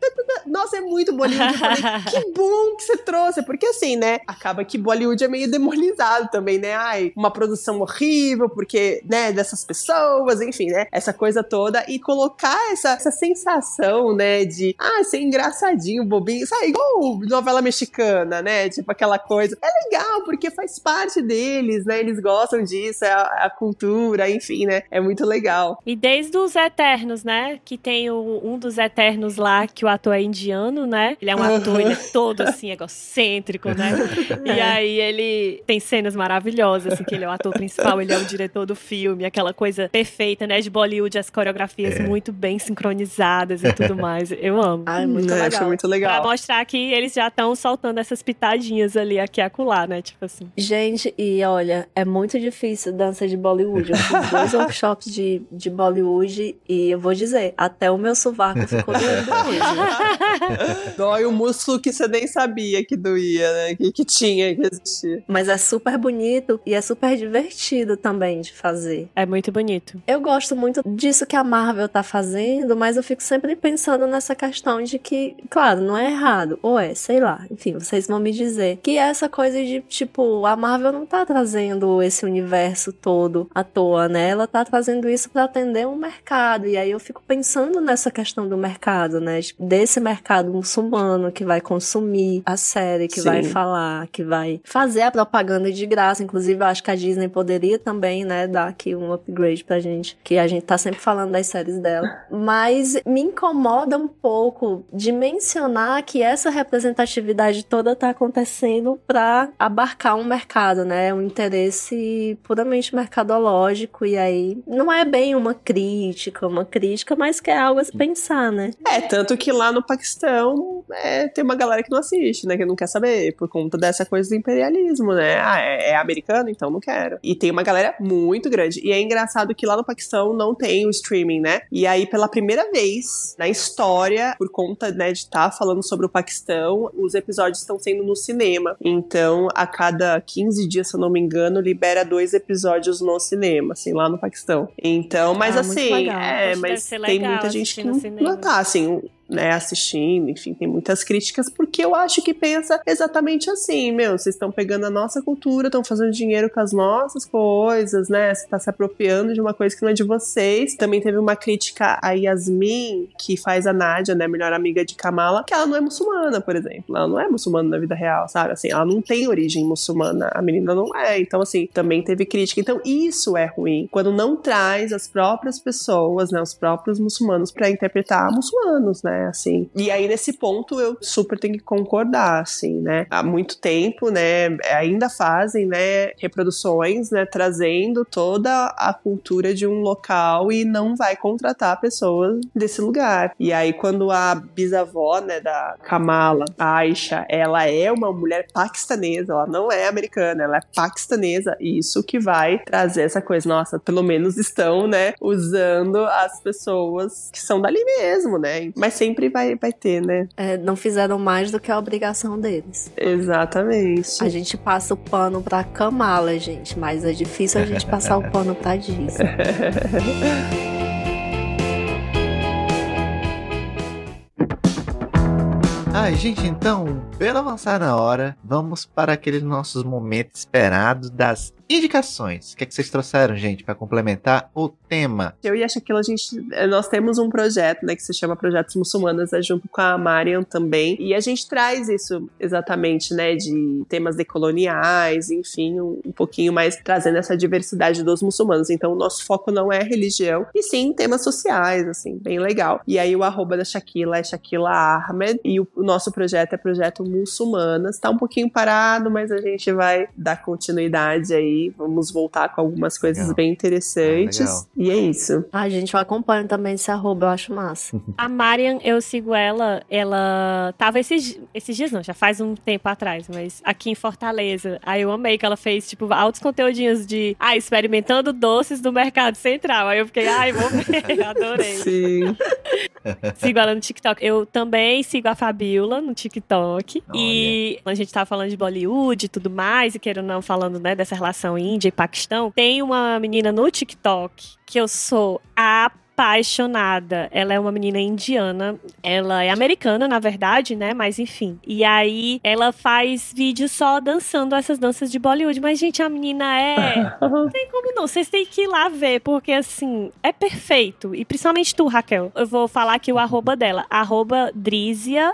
Nossa, é muito Bollywood. Eu falei, [laughs] que bom que você trouxe, porque assim, né, acaba que Bollywood é meio demonizado também, né? Ai, uma produção horrível, porque, né, dessas pessoas, enfim, né? Essa coisa toda e colocar essa, essa sensação, né, de ah, ser engraçadinho, bobinho, sabe, igual novela mexicana, né? Tipo aquela coisa. É legal, porque faz parte deles, né? Eles gostam disso, é a, a cultura, enfim, né? É muito legal. E desde os Eternos, né? Que tem o, um dos Eternos lá, que o ator é indiano, né? Ele é um ator, ele é todo assim, egocêntrico, né? [laughs] E aí ele tem cenas maravilhosas, assim, que ele é o ator principal, ele é o diretor do filme, aquela aquela coisa perfeita, né, de Bollywood, as coreografias é. muito bem sincronizadas e tudo [laughs] mais. Eu amo. Ai, muito é, legal. muito legal. Pra mostrar que eles já estão soltando essas pitadinhas ali, aqui e acolá, né, tipo assim. Gente, e olha, é muito difícil dança de Bollywood. Eu fiz dois [laughs] workshops de, de Bollywood e eu vou dizer, até o meu sovaco ficou doendo hoje. [laughs] Dói o músculo que você nem sabia que doía, né, que, que tinha que existir. Mas é super bonito e é super divertido também de fazer. É muito bonito. Eu gosto muito disso que a Marvel tá fazendo, mas eu fico sempre pensando nessa questão de que, claro, não é errado, ou é, sei lá, enfim, vocês vão me dizer, que é essa coisa de, tipo, a Marvel não tá trazendo esse universo todo à toa, né? Ela tá trazendo isso para atender um mercado, e aí eu fico pensando nessa questão do mercado, né? Desse mercado muçulmano que vai consumir a série, que Sim. vai falar, que vai fazer a propaganda de graça, inclusive eu acho que a Disney poderia também, né, dar aqui um upgrade pra gente, que a gente tá sempre falando das séries dela. Mas me incomoda um pouco de mencionar que essa representatividade toda tá acontecendo para abarcar um mercado, né? Um interesse puramente mercadológico e aí não é bem uma crítica, uma crítica, mas que é algo a se pensar, né? É, tanto que lá no Paquistão é, tem uma galera que não assiste, né? Que não quer saber, por conta dessa coisa do imperialismo, né? Ah, é, é americano, então não quero. E tem uma galera muito grande. E é engraçado que lá no Paquistão não tem o streaming, né? E aí, pela primeira vez na história, por conta né, de estar tá falando sobre o Paquistão, os episódios estão sendo no cinema. Então, a cada 15 dias, se eu não me engano, libera dois episódios no cinema, assim, lá no Paquistão. Então, mas ah, assim, é, mas tem muita gente que não, não tá, assim, né, assistindo, enfim, tem muitas críticas, porque eu acho que pensa exatamente assim, meu, vocês estão pegando a nossa cultura, estão fazendo dinheiro com as nossas coisas, né, você tá se apropriando de uma coisa que não é de vocês. Também teve uma crítica a Yasmin, que faz a Nádia, né, melhor amiga de Kamala, que ela não é muçulmana, por exemplo, ela não é muçulmana na vida real, sabe, assim, ela não tem origem muçulmana, a menina não é, então assim, também teve crítica, então isso é ruim, quando não traz as próprias pessoas, né, os próprios muçulmanos para interpretar muçulmanos, né, né, assim. E aí nesse ponto eu super tenho que concordar, assim, né? Há muito tempo, né, ainda fazem, né, reproduções, né, trazendo toda a cultura de um local e não vai contratar pessoas desse lugar. E aí quando a bisavó, né, da Kamala, Aisha, ela é uma mulher paquistanesa, ela não é americana, ela é paquistanesa, isso que vai trazer essa coisa, nossa, pelo menos estão, né, usando as pessoas que são dali mesmo, né? Mas sem sempre vai, vai ter, né? É, não fizeram mais do que a obrigação deles. Exatamente. A gente passa o pano pra Kamala, gente, mas é difícil a gente passar o pano pra Disney. [laughs] Ai, gente, então, pelo avançar na hora, vamos para aqueles nossos momentos esperados das indicações. O que, é que vocês trouxeram, gente, para complementar o tema? Eu e a Shaquila, a gente, eh, nós temos um projeto, né, que se chama Projetos Muçulmanas, é junto com a Mariam também, e a gente traz isso exatamente, né, de temas decoloniais, enfim, um, um pouquinho mais trazendo essa diversidade dos muçulmanos. Então, o nosso foco não é religião, e sim temas sociais, assim, bem legal. E aí, o arroba da Shaquila é Shaquila Ahmed, e o, o nosso projeto é Projeto Muçulmanas. Tá um pouquinho parado, mas a gente vai dar continuidade aí Vamos voltar com algumas coisas legal. bem interessantes. Ah, e é isso. Ai, gente, eu acompanho também esse arroba, eu acho massa. [laughs] A Marian, eu sigo ela, ela tava esses, esses dias, não, já faz um tempo atrás, mas aqui em Fortaleza. Aí eu amei que ela fez, tipo, altos conteúdinhos de, ah, experimentando doces do mercado central. Aí eu fiquei, ai, vou ver, [laughs] adorei. Sim. [laughs] sigo ela no TikTok. Eu também sigo a Fabiola no TikTok. Olha. E a gente tava falando de Bollywood e tudo mais, e querendo não falando, né, dessa relação Índia e Paquistão, tem uma menina no TikTok que eu sou a apaixonada. Ela é uma menina indiana. Ela é americana, na verdade, né? Mas enfim. E aí ela faz vídeos só dançando essas danças de Bollywood. Mas, gente, a menina é. [laughs] Não tem como não. Vocês têm que ir lá ver, porque assim, é perfeito. E principalmente tu, Raquel. Eu vou falar aqui o arroba dela. Arroba Drizia.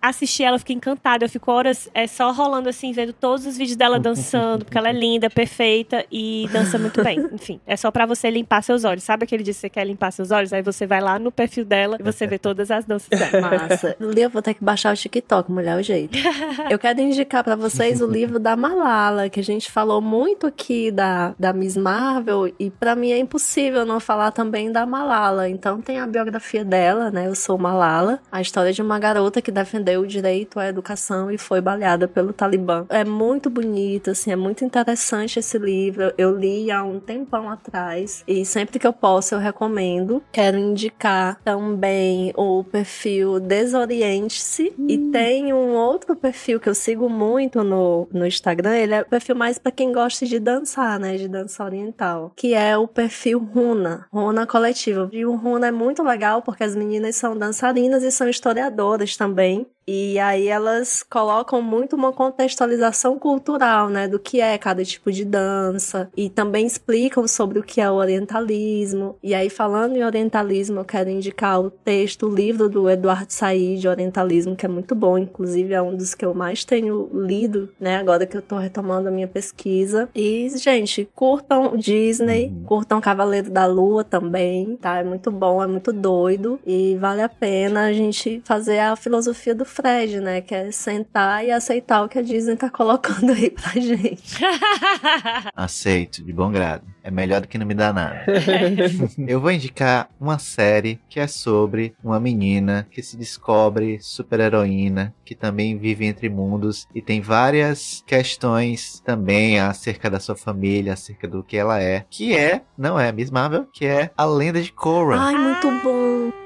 Assisti ela, fiquei encantada. Eu fico horas é só rolando assim, vendo todos os vídeos dela dançando, porque ela é linda, perfeita e dança muito bem. [laughs] Enfim, é só para você limpar seus olhos. Sabe aquele dia que você quer limpar seus olhos, aí você vai lá no perfil dela e você vê todas as danças dela. [laughs] Massa. [laughs] Eu vou ter que baixar o TikTok, mulher, o jeito. Eu quero indicar para vocês o livro da Malala, que a gente falou muito aqui da, da da Miss Marvel e para mim é impossível não falar também da Malala. Então tem a biografia dela, né? Eu sou Malala, a história de uma garota que defendeu o direito à educação e foi baleada pelo Talibã. É muito bonito, assim, é muito interessante esse livro. Eu li há um tempão atrás e sempre que eu posso eu recomendo. Quero indicar também o perfil Desoriente-se hum. e tem um outro perfil que eu sigo muito no, no Instagram. Ele é o perfil mais para quem gosta de dançar, né? De dança oriental, que é o perfil Runa, Runa Coletiva. E o Runa é muito legal porque as meninas são dançarinas e são historiadoras também. E aí elas colocam muito uma contextualização cultural, né, do que é cada tipo de dança e também explicam sobre o que é o orientalismo. E aí falando em orientalismo, eu quero indicar o texto, o livro do Eduardo Said de orientalismo, que é muito bom, inclusive é um dos que eu mais tenho lido, né, agora que eu tô retomando a minha pesquisa. E gente, curtam Disney, uhum. curtam Cavaleiro da Lua também, tá? É muito bom, é muito doido e vale a pena a gente fazer a filosofia do Fred, né? Que é sentar e aceitar o que a Disney tá colocando aí pra gente. [laughs] Aceito, de bom grado. É melhor do que não me dar nada. Eu vou indicar uma série que é sobre uma menina que se descobre super-heroína, que também vive entre mundos e tem várias questões também acerca da sua família, acerca do que ela é. Que é, não é Miss Marvel, que é a lenda de Korra. Ai, muito bom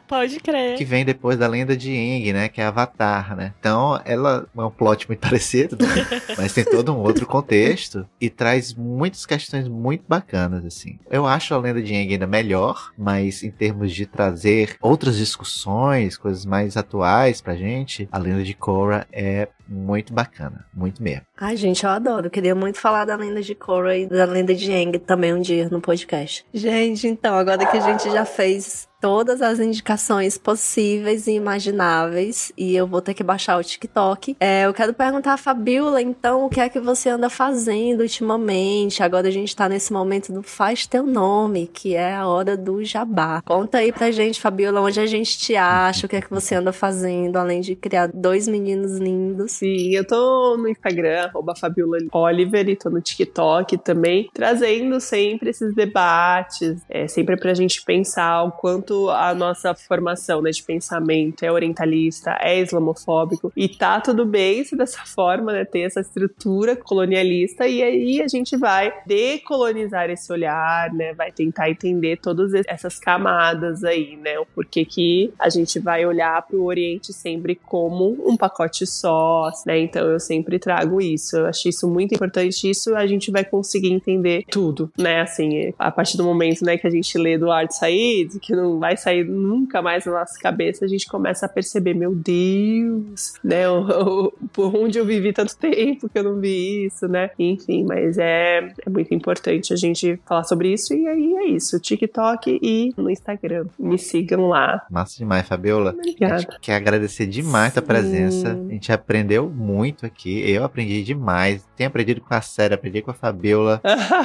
pode crer. Que vem depois da lenda de Aang, né? Que é Avatar, né? Então, ela é um plot muito [laughs] parecido, né? mas tem todo um outro contexto e traz muitas questões muito bacanas, assim. Eu acho a lenda de Aang ainda melhor, mas em termos de trazer outras discussões, coisas mais atuais pra gente, a lenda de Korra é muito bacana, muito mesmo. Ai, gente, eu adoro. Eu queria muito falar da lenda de Korra e da lenda de Aang também um dia no podcast. Gente, então, agora que a gente já fez todas as indicações possíveis e imagináveis e eu vou ter que baixar o TikTok. É, eu quero perguntar a Fabiola, então, o que é que você anda fazendo ultimamente? Agora a gente tá nesse momento do Faz Teu Nome, que é a hora do jabá. Conta aí pra gente, Fabiola, onde a gente te acha, o que é que você anda fazendo, além de criar dois meninos lindos. Sim, eu tô no Instagram, arroba Fabiola Oliver, e tô no TikTok também, trazendo sempre esses debates, é, sempre pra gente pensar o quanto a nossa formação né, de pensamento é orientalista, é islamofóbico, e tá tudo bem se dessa forma, né, ter essa estrutura colonialista, e aí a gente vai decolonizar esse olhar, né, vai tentar entender todas essas camadas aí, né, o porquê que a gente vai olhar para o Oriente sempre como um pacote só, né, então eu sempre trago isso, eu acho isso muito importante, isso a gente vai conseguir entender tudo, né, assim, a partir do momento, né, que a gente lê do Art Said, que não vai sair nunca mais na nossa cabeça, a gente começa a perceber, meu Deus, né? [laughs] O, o, por onde eu vivi tanto tempo que eu não vi isso, né? Enfim, mas é, é muito importante a gente falar sobre isso. E aí é isso: TikTok e no Instagram. Me sigam lá. Massa demais, Fabiola. Obrigada. A gente quer agradecer demais Sim. a presença. A gente aprendeu muito aqui. Eu aprendi demais. Tenho aprendido com a Série, aprendi com a Fabiola.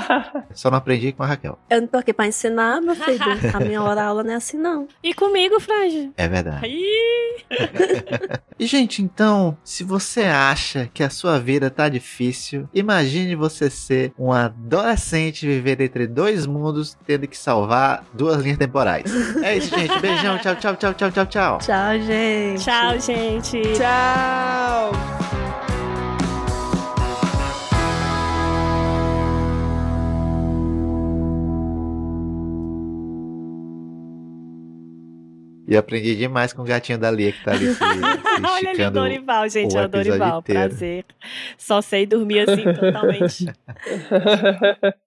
[laughs] Só não aprendi com a Raquel. Eu não tô aqui pra ensinar, meu filho. [laughs] A minha hora aula não é assim, não. E comigo, Frade. É verdade. [laughs] e, gente, então, se você acha que a sua vida tá difícil, imagine você ser um adolescente viver entre dois mundos, tendo que salvar duas linhas temporais. É isso, gente. Beijão. Tchau, tchau, tchau, tchau, tchau, tchau. Tchau, gente. Tchau, gente. Tchau. E aprendi demais com o gatinho da Lia que tá ali se, se [laughs] Olha ali, Dorival, gente, é o Dorival, inteiro. prazer. Só sei dormir assim totalmente. [laughs]